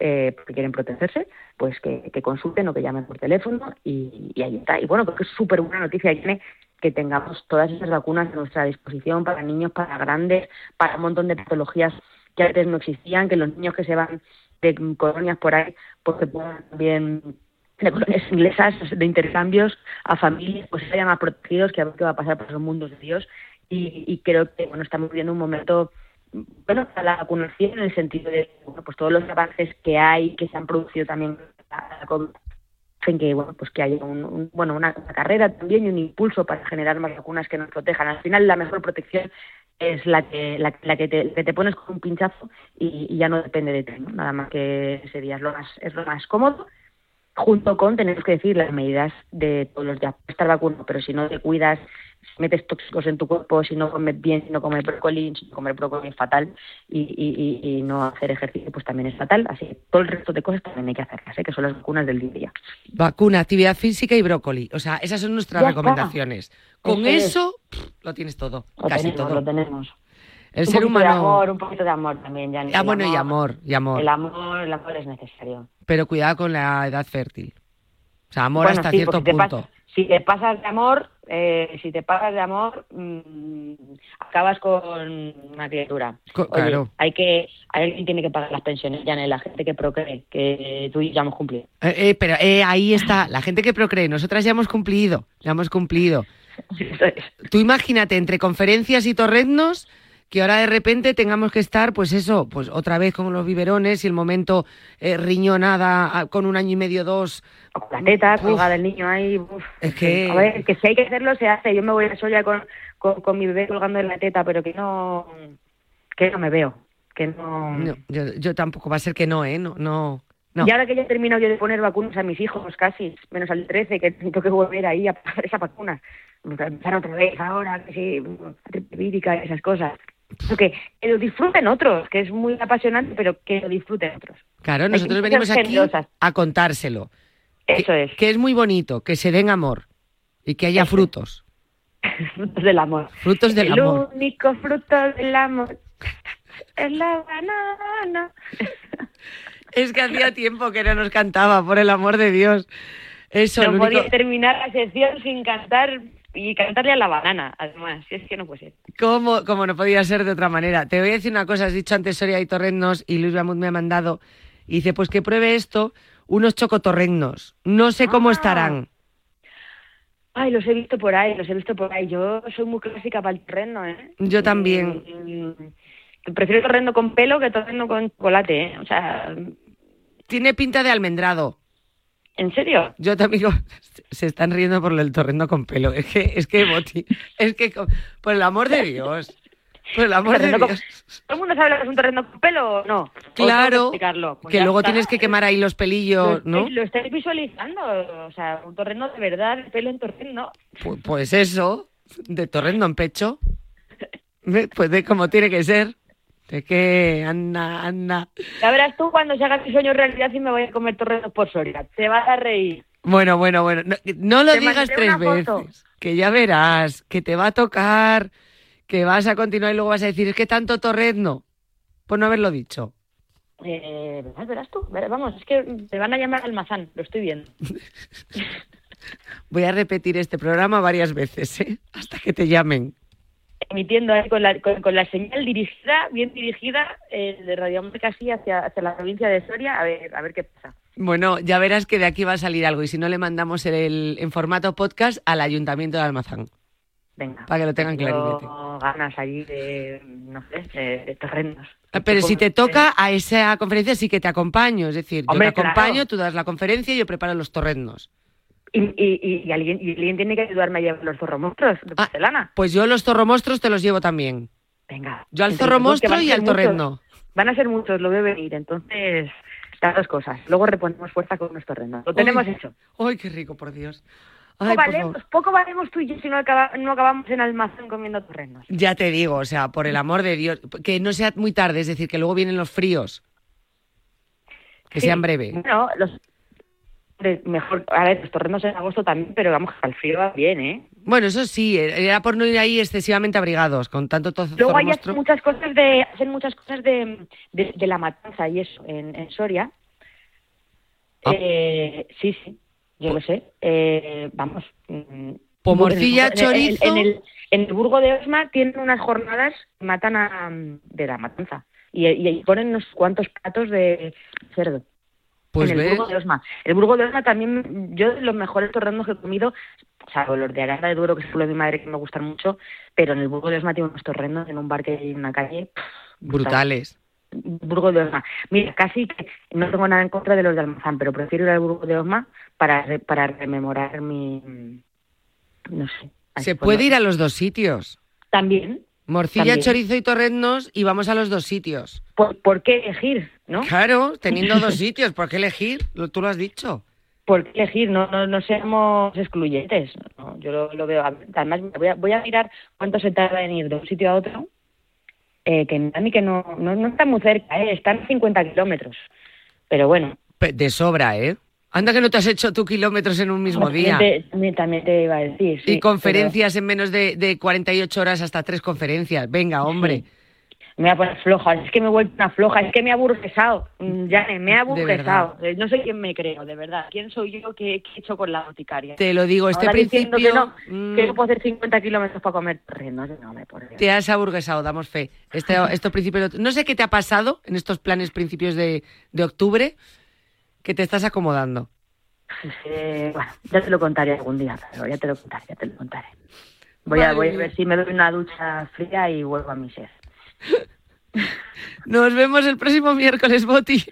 eh, porque quieren protegerse, pues que, consulten o que llamen por teléfono y, y ahí está. Y bueno, creo que es súper buena noticia, Irene, que tengamos todas esas vacunas a nuestra disposición para niños, para grandes, para un montón de patologías que antes no existían, que los niños que se van de colonias por ahí, pues que puedan también de colonias inglesas, de intercambios a familias, pues se vayan más protegidos, que a ver qué va a pasar por esos mundos de Dios. Y, y creo que bueno estamos viviendo un momento bueno para la vacunación en el sentido de bueno pues todos los avances que hay que se han producido también hacen que bueno pues que haya un, bueno una carrera también y un impulso para generar más vacunas que nos protejan al final la mejor protección es la que, la, la que, te, que te pones con un pinchazo y, y ya no depende de ti, ¿no? nada más que ese día es lo más, es lo más cómodo junto con, tenemos que decir, las medidas de todos los días. Estar vacunado, pero si no te cuidas, metes tóxicos en tu cuerpo, si no comes bien, si no comes brócoli, si no comer brócoli es fatal y, y, y, y no hacer ejercicio pues también es fatal. Así que todo el resto de cosas también hay que hacerlas, ¿eh? que son las vacunas del día a día. Vacuna, actividad física y brócoli. O sea, esas son nuestras Ya recomendaciones. Con Eso es. eso pff, lo tienes todo, Lo casi tenemos, todo. lo tenemos. El un ser humano. de amor, un poquito de amor también, ya. Ah, bueno, y amor, y amor. El amor, el amor es necesario. Pero cuidado con la edad fértil. O sea, amor Bueno, hasta sí, cierto punto. si te pasas de amor, eh, si te pasas de amor, mm, acabas con una criatura. Oye, claro. hay que, alguien tiene que pagar las pensiones, ya la gente que procree, que tú y yo ya hemos cumplido. Eh, eh, pero eh, ahí está, la gente que procree, nosotras ya hemos cumplido, ya hemos cumplido. Tú imagínate, entre conferencias y torreznos, que ahora de repente tengamos que estar, pues eso, pues otra vez con los biberones y el momento eh, riñonada ah, con un año y medio, dos. O con la teta colgada del niño ahí. uf. Es que- A ver, que si hay que hacerlo, se hace. Yo me voy a sola con, con, con mi bebé colgando en la teta, pero que no, que no me veo. Que no... No, yo, yo tampoco, va a ser que no, ¿eh? No, no. no. Y ahora que ya he terminado yo de poner vacunas a mis hijos, casi, menos al 13, que tengo que volver ahí a poner esa vacuna. Empezar otra vez ahora, que sí, vírica, esas cosas. Porque que lo disfruten otros, que es muy apasionante, pero que lo disfruten otros. Claro, nosotros venimos aquí generosas. a contárselo. Eso que, es, Que es muy bonito, que se den amor y que haya Eso frutos. frutos del amor. Frutos del El amor. único fruto del amor es la banana. Es que hacía tiempo que no nos cantaba, por el amor de Dios. Eso, no único- podía terminar la sección sin cantar y cantarle a la banana, además, si es que no puede ser. ¿Cómo, cómo no podía ser de otra manera? Te voy a decir una cosa, has dicho antes Soria y Torrennos y Luis Ramón me ha mandado y dice, pues que pruebe esto, unos chocotorrennos. No sé cómo Ah. estarán. Ay, los he visto por ahí, los he visto por ahí. Yo soy muy clásica para el terreno, ¿eh? Yo también. Mm, Prefiero torrendo con pelo que torrendo con chocolate, ¿eh? O sea, Tiene pinta de almendrado. ¿En serio? Yo también digo, se están riendo por el torrendo con pelo. Es que, es que, Boti, es que, por el amor de Dios, por el amor de Dios. ¿Todo el mundo sabe lo que es un torrendo con pelo o no? ¿O tengo que Claro? Pues que luego está. tienes que quemar ahí los pelillos, Lo ¿no? Lo estáis visualizando, o sea, un torrendo de verdad, el pelo en torrendo. Pu- Pues eso, de torrendo en pecho. Pues de como tiene que ser. De que, anda, anda. Ya verás tú cuando se haga mi sueño realidad y me voy a comer torrendos por Soria. Te vas a reír. Bueno, bueno, bueno. No, no lo Te digas tres veces. Que ya verás, que te va a tocar, que vas a continuar y luego vas a decir, es que tanto torrezno. Por no haberlo dicho. Eh, verás, verás tú. vamos, es que te van a llamar almazán, lo estoy viendo. Voy a repetir este programa varias veces, ¿eh? Hasta que te llamen. Emitiendo ahí con la, con, con la señal dirigida, bien dirigida, eh, de Radio Marca así hacia, hacia la provincia de Soria, a ver, a ver qué pasa. Bueno, ya verás que de aquí va a salir algo. Y si no, le mandamos el, en formato podcast al Ayuntamiento de Almazán. Venga. Para que lo tengan. Tengo ganas allí de, no sé, de, de terrenos. Ah, Pero si te toca a esa conferencia sí que te acompaño, es decir, yo te acompaño, claro. tú das la conferencia y yo preparo los torrendos. Y, y, y, alguien, y alguien tiene que ayudarme a llevar los zorromonstruos de Ah. porcelana. Pues yo los zorromostros te los llevo también. Venga. Yo al Entre zorro los dos, que monstruo van a y al torrendo. Van a ser muchos, lo veo venir. Entonces, las dos cosas. Luego reponemos fuerza con nuestro terrenos. Lo tenemos Uy. hecho. Ay, qué rico, por Dios. Poco Ay, valemos, poco valemos tú y yo si no, acaba- no acabamos en almacén comiendo torrenos. Ya te digo, o sea, por el amor de Dios, que no sea muy tarde, es decir, que luego vienen los fríos. Que Sí. sean breve. Bueno, los... mejor, a ver, los torrenos en agosto también, pero vamos, al frío va bien, ¿eh? Bueno, eso sí, era por no ir ahí excesivamente abrigados, con tanto to- Luego hay muchas cosas de hacen muchas cosas de, de, de la matanza y eso en, en Soria. Ah. Eh, sí, sí, yo lo sé. Eh, vamos. mm, morcilla, en el- chorizo. En, el, en el Burgo de Osma tienen unas jornadas matan a, de la matanza y, y ahí ponen unos cuantos platos de cerdo. Pues en el ves, Burgo de Osma. El Burgo de Osma también, yo de los mejores torrendos que he comido, salvo los de Aranda de Duero, que es lo de mi madre, que me gustan mucho, pero en el Burgo de Osma tiene unos torrendos en un bar que hay en una calle. pff, brutales. Burgo de Osma. Mira, casi que no tengo nada en contra de los de Almazán, pero prefiero ir al Burgo de Osma para, re- para rememorar mi... No sé. Se puede ir a los dos sitios. También, Morcilla, También. chorizo y torreznos y vamos a los dos sitios. ¿Por, por qué elegir, no? Claro, teniendo dos sitios, ¿por qué elegir? Tú lo has dicho. ¿Por qué elegir? No, no, no seamos excluyentes. No, yo lo, lo veo. Además, voy a, voy a mirar cuánto se tarda en ir de un sitio a otro. Eh, que a mí que no, no, no está muy cerca, ¿eh? están a 50 kilómetros. Pero bueno, De sobra, ¿eh? Anda que no te has hecho tú kilómetros en un mismo también día. te, también, te iba a decir. sí, y conferencias en menos de, de 48 horas hasta tres conferencias. Venga, hombre. pero Me voy a poner floja, es que me he vuelto una floja, es que me ha aburguesado. Mm, Ya, me ha. Eh, No sé quién me creo, de verdad. ¿Quién soy yo que, he hecho con la boticaria? Te lo digo, este Ahora principio Que no, mm, que no puedo hacer 50 kilómetros para comer. No, me por te has aburguesado, damos fe. Este, estos principios, no sé qué te ha pasado en estos planes principios de, de octubre, que te estás acomodando. Eh, bueno, ya te lo contaré algún día, pero ya te lo contaré, ya te lo contaré. Voy a, voy a ver si me doy una ducha fría y vuelvo a mi ser. Nos vemos el próximo miércoles, Boti.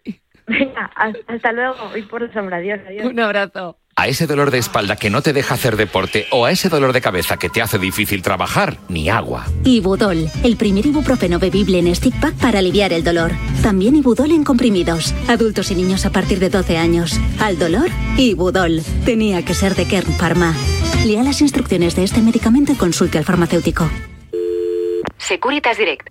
Venga, hasta, luego. Y por la sombra, adiós, adiós. Un abrazo. A ese dolor de espalda que no te deja hacer deporte o a ese dolor de cabeza que te hace difícil trabajar, ni agua. Ibudol, el primer ibuprofeno bebible en stick pack para aliviar el dolor. También Ibudol en comprimidos. Adultos y niños a partir de 12 años. Al dolor, Ibudol. Tenía que ser de Kern Pharma. Lea las instrucciones de este medicamento y consulte al farmacéutico. Securitas Direct.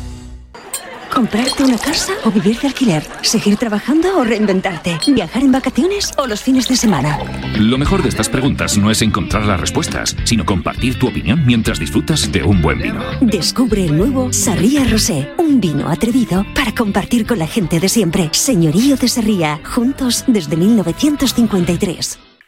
¿Comprarte una casa o vivir de alquiler? ¿Seguir trabajando o reinventarte? ¿Viajar en vacaciones o los fines de semana? Lo mejor de estas preguntas no es encontrar las respuestas, sino compartir tu opinión mientras disfrutas de un buen vino. Descubre el nuevo Sarria Rosé, un vino atrevido para compartir con la gente de siempre. Señorío de Sarria, juntos desde 1953.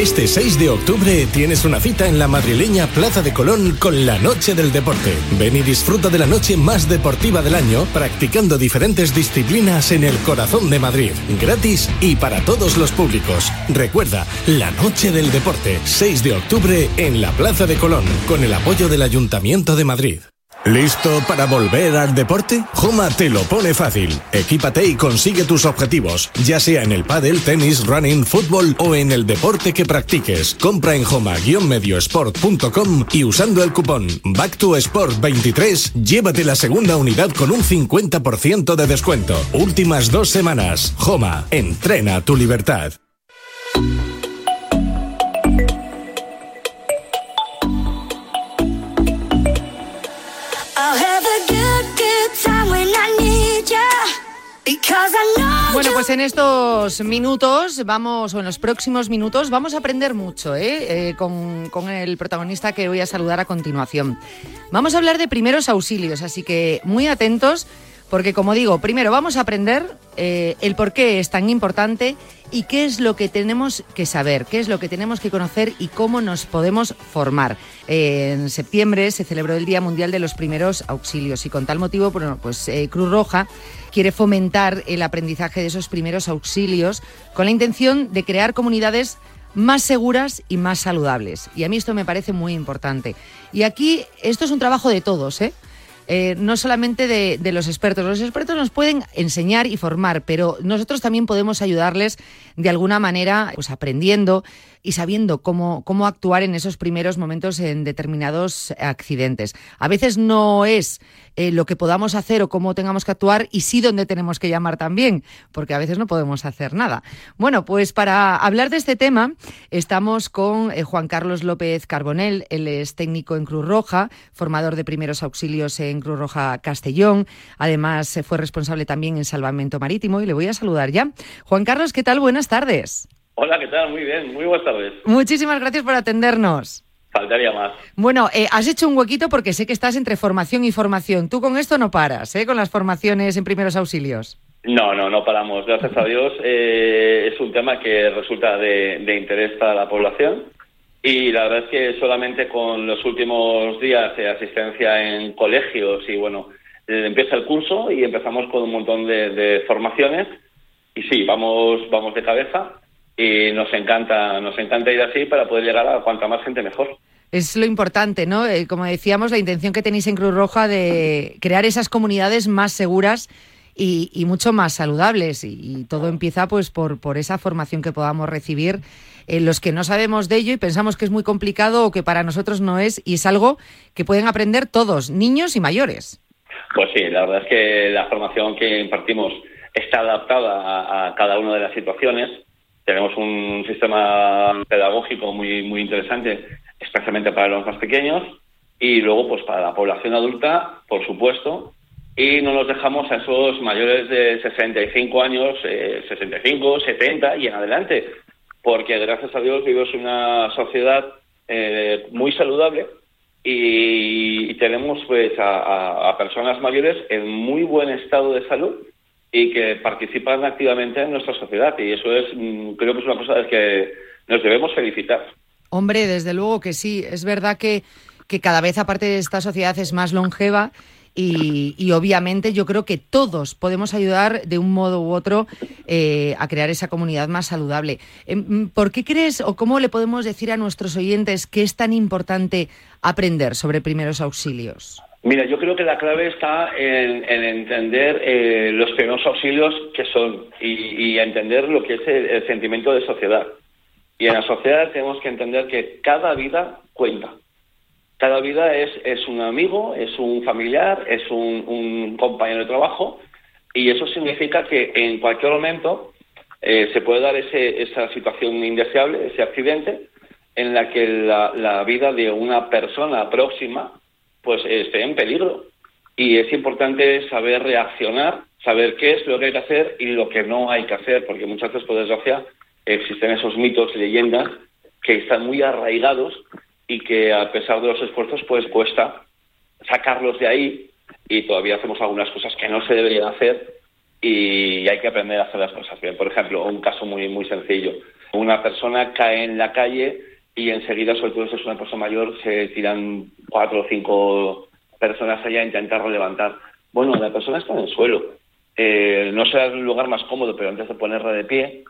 Este 6 de octubre tienes una cita en la madrileña Plaza de Colón con la Noche del Deporte. Ven y disfruta de la noche más deportiva del año practicando diferentes disciplinas en el corazón de Madrid. Gratis y para todos los públicos. Recuerda, la Noche del Deporte, 6 de octubre en la Plaza de Colón con el apoyo del Ayuntamiento de Madrid. ¿Listo para volver al deporte? Joma te lo pone fácil. Equípate y consigue tus objetivos, ya sea en el pádel, tenis, running, fútbol o en el deporte que practiques. Compra en joma-mediosport.com y usando el cupón Back to Sport 23, llévate la segunda unidad con un 50% de descuento. Últimas dos semanas. Joma, entrena tu libertad. Bueno, pues en estos minutos vamos, o en los próximos minutos, vamos a aprender mucho ¿eh? Eh, con, con el protagonista que voy a saludar a continuación. Vamos a hablar de primeros auxilios, así que muy atentos, porque como digo, primero vamos a aprender eh, el por qué es tan importante y qué es lo que tenemos que saber, qué es lo que tenemos que conocer y cómo nos podemos formar. Eh, en septiembre se celebró el Día Mundial de los Primeros Auxilios y con tal motivo, bueno, pues eh, Cruz Roja quiere fomentar el aprendizaje de esos primeros auxilios con la intención de crear comunidades más seguras y más saludables. Y a mí esto me parece muy importante. Y aquí esto es un trabajo de todos, ¿eh? Eh, no solamente de, de, los expertos. Los expertos nos pueden enseñar y formar, pero nosotros también podemos ayudarles de alguna manera, pues aprendiendo y sabiendo cómo, cómo actuar en esos primeros momentos en determinados accidentes. A veces no es eh, lo que podamos hacer o cómo tengamos que actuar y sí donde tenemos que llamar también, porque a veces no podemos hacer nada. Bueno, pues para hablar de este tema estamos con eh, Juan Carlos López Carbonell, él es técnico en Cruz Roja, formador de primeros auxilios en Cruz Roja Castellón, además fue responsable también en salvamento marítimo y le voy a saludar ya. Juan Carlos, ¿qué tal? Buenas tardes. Hola, ¿qué tal? Muy bien, muy buenas tardes. Muchísimas gracias por atendernos. Faltaría más. Bueno, eh, has hecho un huequito porque sé que estás entre formación y formación. Tú con esto no paras, ¿eh? Con las formaciones en primeros auxilios. No, no, no paramos. Gracias a Dios. Eh, es un tema que resulta de, de, interés para la población. Y la verdad es que solamente con los últimos días de asistencia en colegios y bueno, empieza el curso y empezamos con un montón de, de formaciones. Y sí, vamos, vamos de cabeza y nos encanta, nos encanta ir así para poder llegar a cuanta más gente mejor. Es lo importante, ¿no? Eh, como decíamos, la intención que tenéis en Cruz Roja de crear esas comunidades más seguras y, y mucho más saludables. Y, y, todo empieza pues por, por esa formación que podamos recibir en los que no sabemos de ello y pensamos que es muy complicado o que para nosotros no es, y es algo que pueden aprender todos, niños y mayores. Pues sí, la verdad es que la formación que impartimos está adaptada a, a cada una de las situaciones tenemos un sistema pedagógico muy, muy interesante, especialmente para los más pequeños, y luego pues para la población adulta, por supuesto, y no nos dejamos a esos mayores de 65 años, eh, 65, 70 y en adelante, porque gracias a Dios vivimos una sociedad eh, muy saludable y, tenemos pues a personas mayores en muy buen estado de salud y que participan activamente en nuestra sociedad. Y eso es, mm, creo que es una cosa de que nos debemos felicitar. Hombre, desde luego que sí. Es verdad que, cada vez, aparte de esta sociedad, es más longeva. Y, obviamente yo creo que todos podemos ayudar de un modo u otro eh, a crear esa comunidad más saludable. Em, ¿Por qué crees o cómo le podemos decir a nuestros oyentes que es tan importante aprender sobre primeros auxilios? Mira, yo creo que la clave está en, en entender eh, los primeros auxilios que son y, entender lo que es el, sentimiento de sociedad. Y en la sociedad tenemos que entender que cada vida cuenta. Cada vida es, es un amigo, es un familiar, es un, un, compañero de trabajo y eso significa que en cualquier momento eh, se puede dar ese, esa situación indeseable, ese accidente, en la que la, la vida de una persona próxima pues esté en peligro. Y es importante saber reaccionar, saber qué es lo que hay que hacer y lo que no hay que hacer, porque muchas veces, por desgracia, existen esos mitos leyendas que están muy arraigados y que a pesar de los esfuerzos, pues cuesta sacarlos de ahí y todavía hacemos algunas cosas que no se deberían hacer y hay que aprender a hacer las cosas bien. Por ejemplo, un caso muy, muy sencillo. Una persona cae en la calle y enseguida, sobre todo si es una persona mayor, se tiran cuatro o cinco personas allá a intentar levantar. Bueno, la persona está en el suelo. Eh, no será el lugar más cómodo, pero antes de ponerla de pie,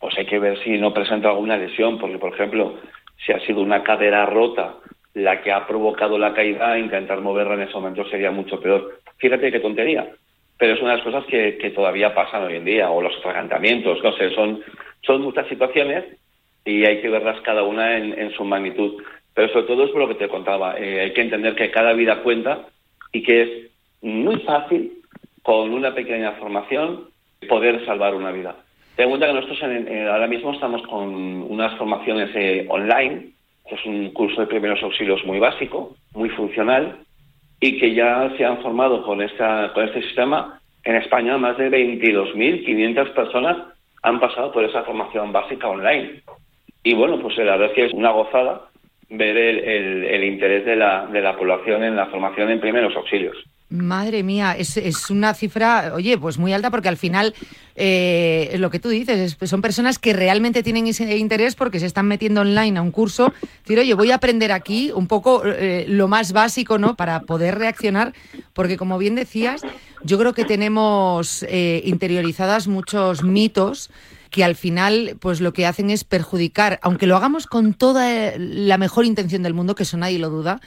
pues hay que ver si no presenta alguna lesión, porque, por ejemplo, si ha sido una cadera rota la que ha provocado la caída, intentar moverla en ese momento sería mucho peor. Fíjate qué tontería, pero es una de las cosas que, que todavía pasan hoy en día, o los atragantamientos, no sé, son, son muchas situaciones y hay que verlas cada una en, su magnitud. Pero sobre todo es por lo que te contaba, eh, hay que entender que cada vida cuenta y que es muy fácil, con una pequeña formación, poder salvar una vida. Ten en cuenta que nosotros ahora mismo estamos con unas formaciones eh, online, que es un curso de primeros auxilios muy básico, muy funcional, y que ya se han formado con, esta, con este sistema. En España más de 22.500 personas han pasado por esa formación básica online. Y bueno, pues la verdad es que es una gozada ver el, interés de la, de la población en la formación en primeros auxilios. Madre mía, es, es, una cifra, oye, pues muy alta porque al final eh, lo que tú dices, es, son personas que realmente tienen ese interés porque se están metiendo online a un curso. Decir, oye, voy a aprender aquí un poco eh, lo más básico, ¿no? Para poder reaccionar, porque como bien decías, yo creo que tenemos eh, interiorizadas muchos mitos que al final pues lo que hacen es perjudicar, aunque lo hagamos con toda la mejor intención del mundo, que eso nadie lo duda,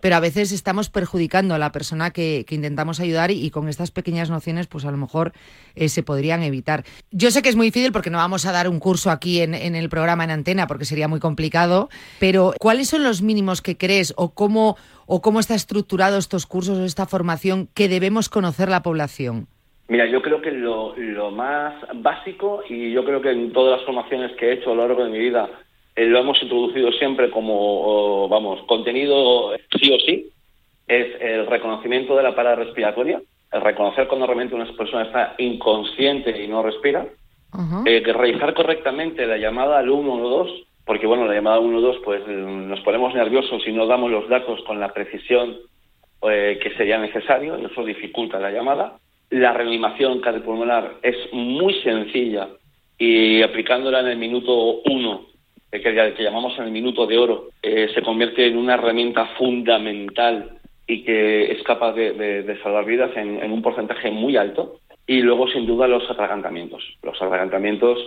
pero a veces estamos perjudicando a la persona que, intentamos ayudar y, y, con estas pequeñas nociones pues a lo mejor eh, se podrían evitar. Yo sé que es muy difícil porque no vamos a dar un curso aquí en, en, el programa en antena porque sería muy complicado, pero ¿cuáles son los mínimos que crees o cómo, o cómo está estructurado estos cursos o esta formación que debemos conocer la población? Mira, yo creo que lo, lo, más básico, y yo creo que en todas las formaciones que he hecho a lo largo de mi vida, eh, lo hemos introducido siempre como, vamos, contenido sí o sí, es el reconocimiento de la parada respiratoria, el reconocer cuando realmente una persona está inconsciente y no respira, uh -huh. eh, realizar correctamente la llamada al 112, porque bueno, la llamada 1-2 pues nos ponemos nerviosos y no damos los datos con la precisión eh, que sería necesario, y eso dificulta la llamada. La reanimación cardiopulmonar es muy sencilla y aplicándola en el minuto 1, que, que, llamamos en el minuto de oro, eh, se convierte en una herramienta fundamental y que es capaz de, salvar vidas en, en, un porcentaje muy alto. Y luego, sin duda, los atragantamientos. Los atragantamientos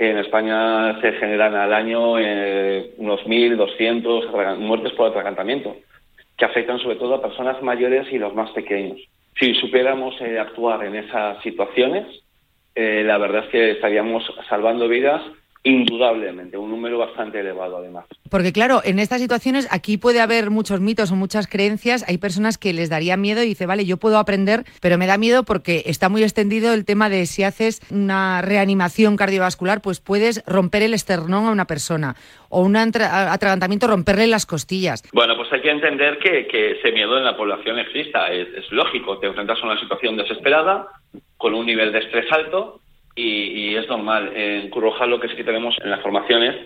en España se generan al año eh, unos 1.200 muertes por atragantamiento, que afectan sobre todo a personas mayores y los más pequeños. Si supiéramos eh, actuar en esas situaciones, eh, la verdad es que estaríamos salvando vidas Indudablemente, un número bastante elevado además. Porque claro, en estas situaciones aquí puede haber muchos mitos o muchas creencias. Hay personas que les daría miedo y dice, vale, yo puedo aprender, pero me da miedo porque está muy extendido el tema de si haces una reanimación cardiovascular, pues puedes romper el esternón a una persona o un atragantamiento, romperle las costillas. Bueno, pues hay que entender que, ese miedo en la población exista. Es, es lógico, te enfrentas a una situación desesperada, con un nivel de estrés alto y, es normal. En Curroja lo que sí que tenemos en las formaciones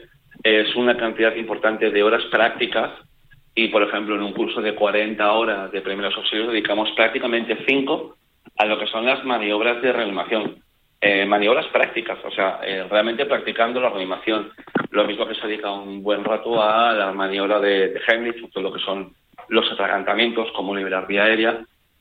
es una cantidad importante de horas prácticas y, por ejemplo, en un curso de 40 horas de primeros auxilios dedicamos prácticamente 5 a lo que son las maniobras de reanimación. Eh, maniobras prácticas, o sea, eh, realmente practicando la reanimación. Lo mismo que se dedica un buen rato a la maniobra de, de Heimlich, todo lo que son los atragantamientos, como liberar vía aérea.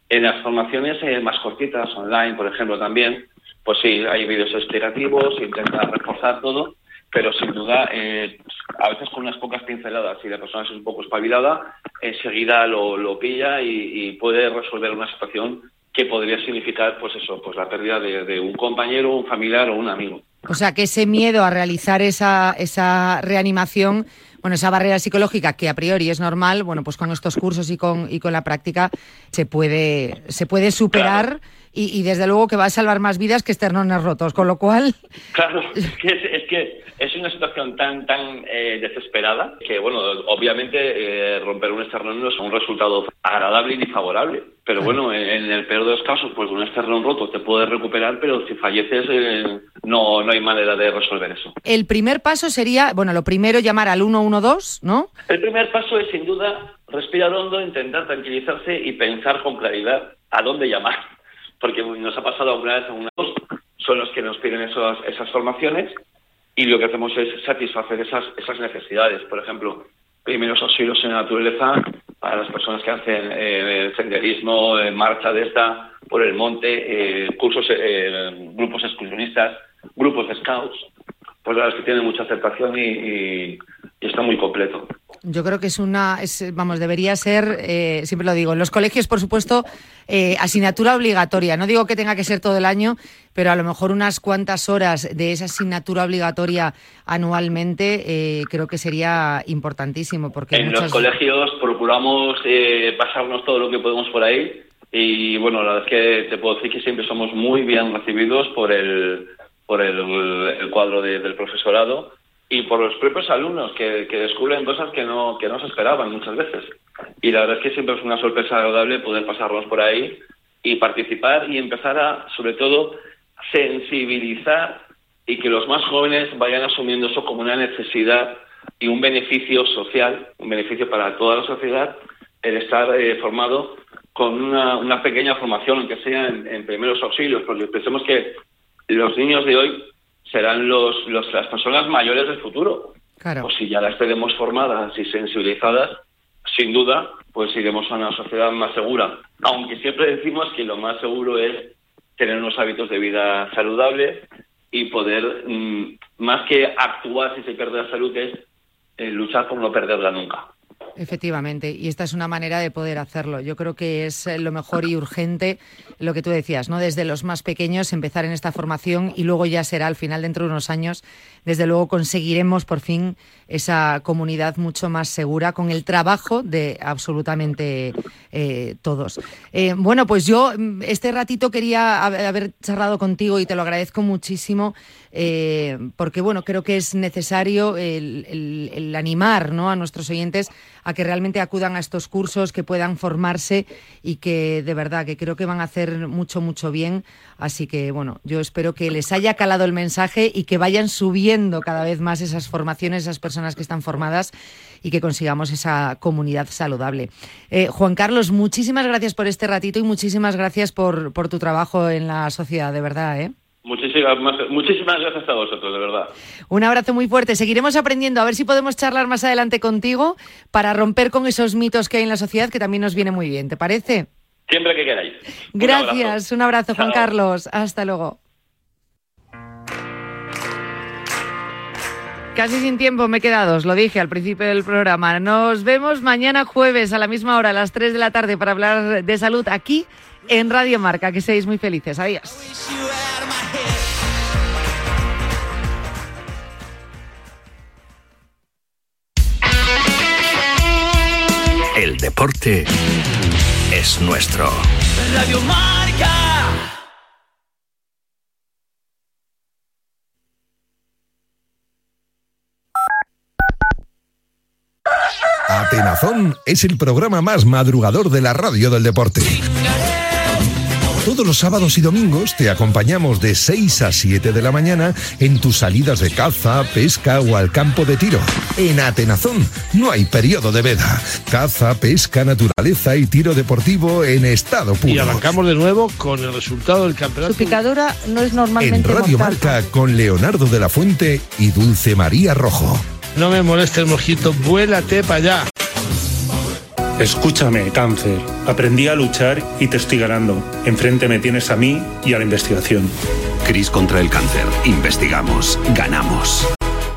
En las formaciones eh, más cortitas, online, por ejemplo, también, pues sí, hay vídeos explicativos, intenta reforzar todo, pero sin duda, eh, a veces con unas pocas pinceladas, si la persona es un poco espabilada, enseguida lo, lo pilla y, puede resolver una situación que podría significar, pues eso, pues la pérdida de, un compañero, un familiar o un amigo. O sea, que ese miedo a realizar esa, esa reanimación bueno, esa barrera psicológica que a priori es normal, bueno, pues con estos cursos y con, y con la práctica se puede, se puede superar y, desde luego que va a salvar más vidas que esternones rotos, con lo cual... Claro, es que es, una situación tan tan eh, desesperada que, bueno, obviamente eh, romper un esternón no es un resultado agradable ni favorable, pero bueno, en, el peor de los casos, pues un esternón roto te puedes recuperar, pero si falleces eh, no, no hay manera de resolver eso. El primer paso sería, bueno, lo primero llamar al 112, ¿no? El primer paso es sin duda respirar hondo, intentar tranquilizarse y pensar con claridad a dónde llamar porque nos ha pasado alguna vez, alguna son los que nos piden esas, formaciones y lo que hacemos es satisfacer esas, necesidades. Por ejemplo, primeros auxilios en la naturaleza para las personas que hacen eh, senderismo, marcha de esta por el monte, eh, cursos, eh, grupos excursionistas, grupos de scouts, pues las que tienen mucha aceptación y está muy completo. Yo creo que es una, vamos, debería ser, eh, siempre lo digo, en los colegios, por supuesto, eh, asignatura obligatoria. No digo que tenga que ser todo el año, pero a lo mejor unas cuantas horas de esa asignatura obligatoria anualmente eh, creo que sería importantísimo. Porque en los colegios procuramos pasarnos todo lo que podemos por ahí y bueno, la verdad es que te puedo decir que siempre somos muy bien recibidos por el, por el, cuadro del profesorado y por los propios alumnos que, descubren cosas que no, que no se esperaban muchas veces. Y la verdad es que siempre es una sorpresa agradable poder pasarnos por ahí y participar y empezar a, sobre todo, sensibilizar y que los más jóvenes vayan asumiendo eso como una necesidad y un beneficio social, un beneficio para toda la sociedad, el estar eh, formado con una, una, pequeña formación, aunque sea en, en primeros auxilios, porque pensemos que los niños de hoy serán los, las personas mayores del futuro. Claro. Pues si ya las tenemos formadas y sensibilizadas, sin duda, pues iremos a una sociedad más segura. Aunque siempre decimos que lo más seguro es tener unos hábitos de vida saludables y poder, mm, más que actuar si se pierde la salud, es eh, luchar por no perderla nunca. Efectivamente, y esta es una manera de poder hacerlo. Yo creo que es lo mejor y urgente lo que tú decías, ¿no? Desde los más pequeños empezar en esta formación y luego ya será al final dentro de unos años, desde luego conseguiremos por fin esa comunidad mucho más segura con el trabajo de absolutamente eh, todos. Eh, bueno, pues yo mm, este ratito quería haber charlado contigo y te lo agradezco muchísimo eh, porque bueno, creo que es necesario el, animar ¿no? a nuestros oyentes a que realmente acudan a estos cursos, que puedan formarse y que de verdad que creo que van a hacer mucho, mucho bien. Así que bueno, yo espero que les haya calado el mensaje y que vayan subiendo cada vez más esas formaciones, esas personas que están formadas y que consigamos esa comunidad saludable. Eh, Juan Carlos, muchísimas gracias por este ratito y muchísimas gracias por, por tu trabajo en la sociedad, de verdad. ¿eh? Muchísimas, muchísimas gracias a vosotros, de verdad. Un abrazo muy fuerte. Seguiremos aprendiendo. A ver si podemos charlar más adelante contigo para romper con esos mitos que hay en la sociedad, que también nos viene muy bien. ¿Te parece? Siempre que queráis. Gracias. Un abrazo, Juan Carlos. Hasta luego. Casi sin tiempo me he quedado, os lo dije al principio del programa. Nos vemos mañana jueves a la misma hora, a las 3 de la tarde, para hablar de salud aquí en Radio Marca. Que seáis muy felices. Adiós. El deporte es nuestro. Radio Marca. Atenazón es el programa más madrugador de la radio del deporte. Todos los sábados y domingos te acompañamos de 6 a 7 de la mañana en tus salidas de caza, pesca o al campo de tiro. En Atenazón no hay periodo de veda. Caza, pesca, naturaleza y tiro deportivo en estado puro. Y arrancamos de nuevo con el resultado del campeonato. Su picadura no es normalmente En Radio mortal. Marca con Leonardo de la Fuente y Dulce María Rojo. No me moleste el mosquito, vuélate para allá. Escúchame, cáncer. Aprendí a luchar y te estoy ganando. Enfrente me tienes a mí y a la investigación. Cris contra el cáncer. Investigamos. Ganamos.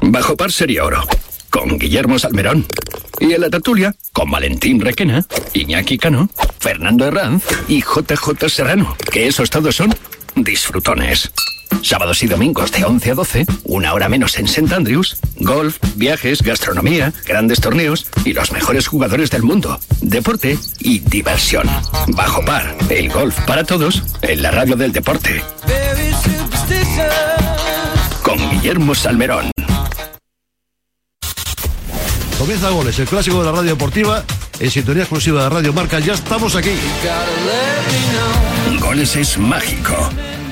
Bajo par sería oro. Con Guillermo Salmerón. Y en la tertulia, con Valentín Requena, Iñaki Cano, Fernando Herranz y JJ Serrano. Que esos todos son disfrutones. Sábados y domingos de 11 a 12, una hora menos en St. Andrews, golf, viajes, gastronomía, grandes torneos y los mejores jugadores del mundo, deporte y diversión. Bajo par, el golf para todos en la radio del deporte. Con Guillermo Salmerón. Comienza Goles, el clásico de la radio deportiva, en sintonía exclusiva de Radio Marca. Ya estamos aquí. Goles es mágico.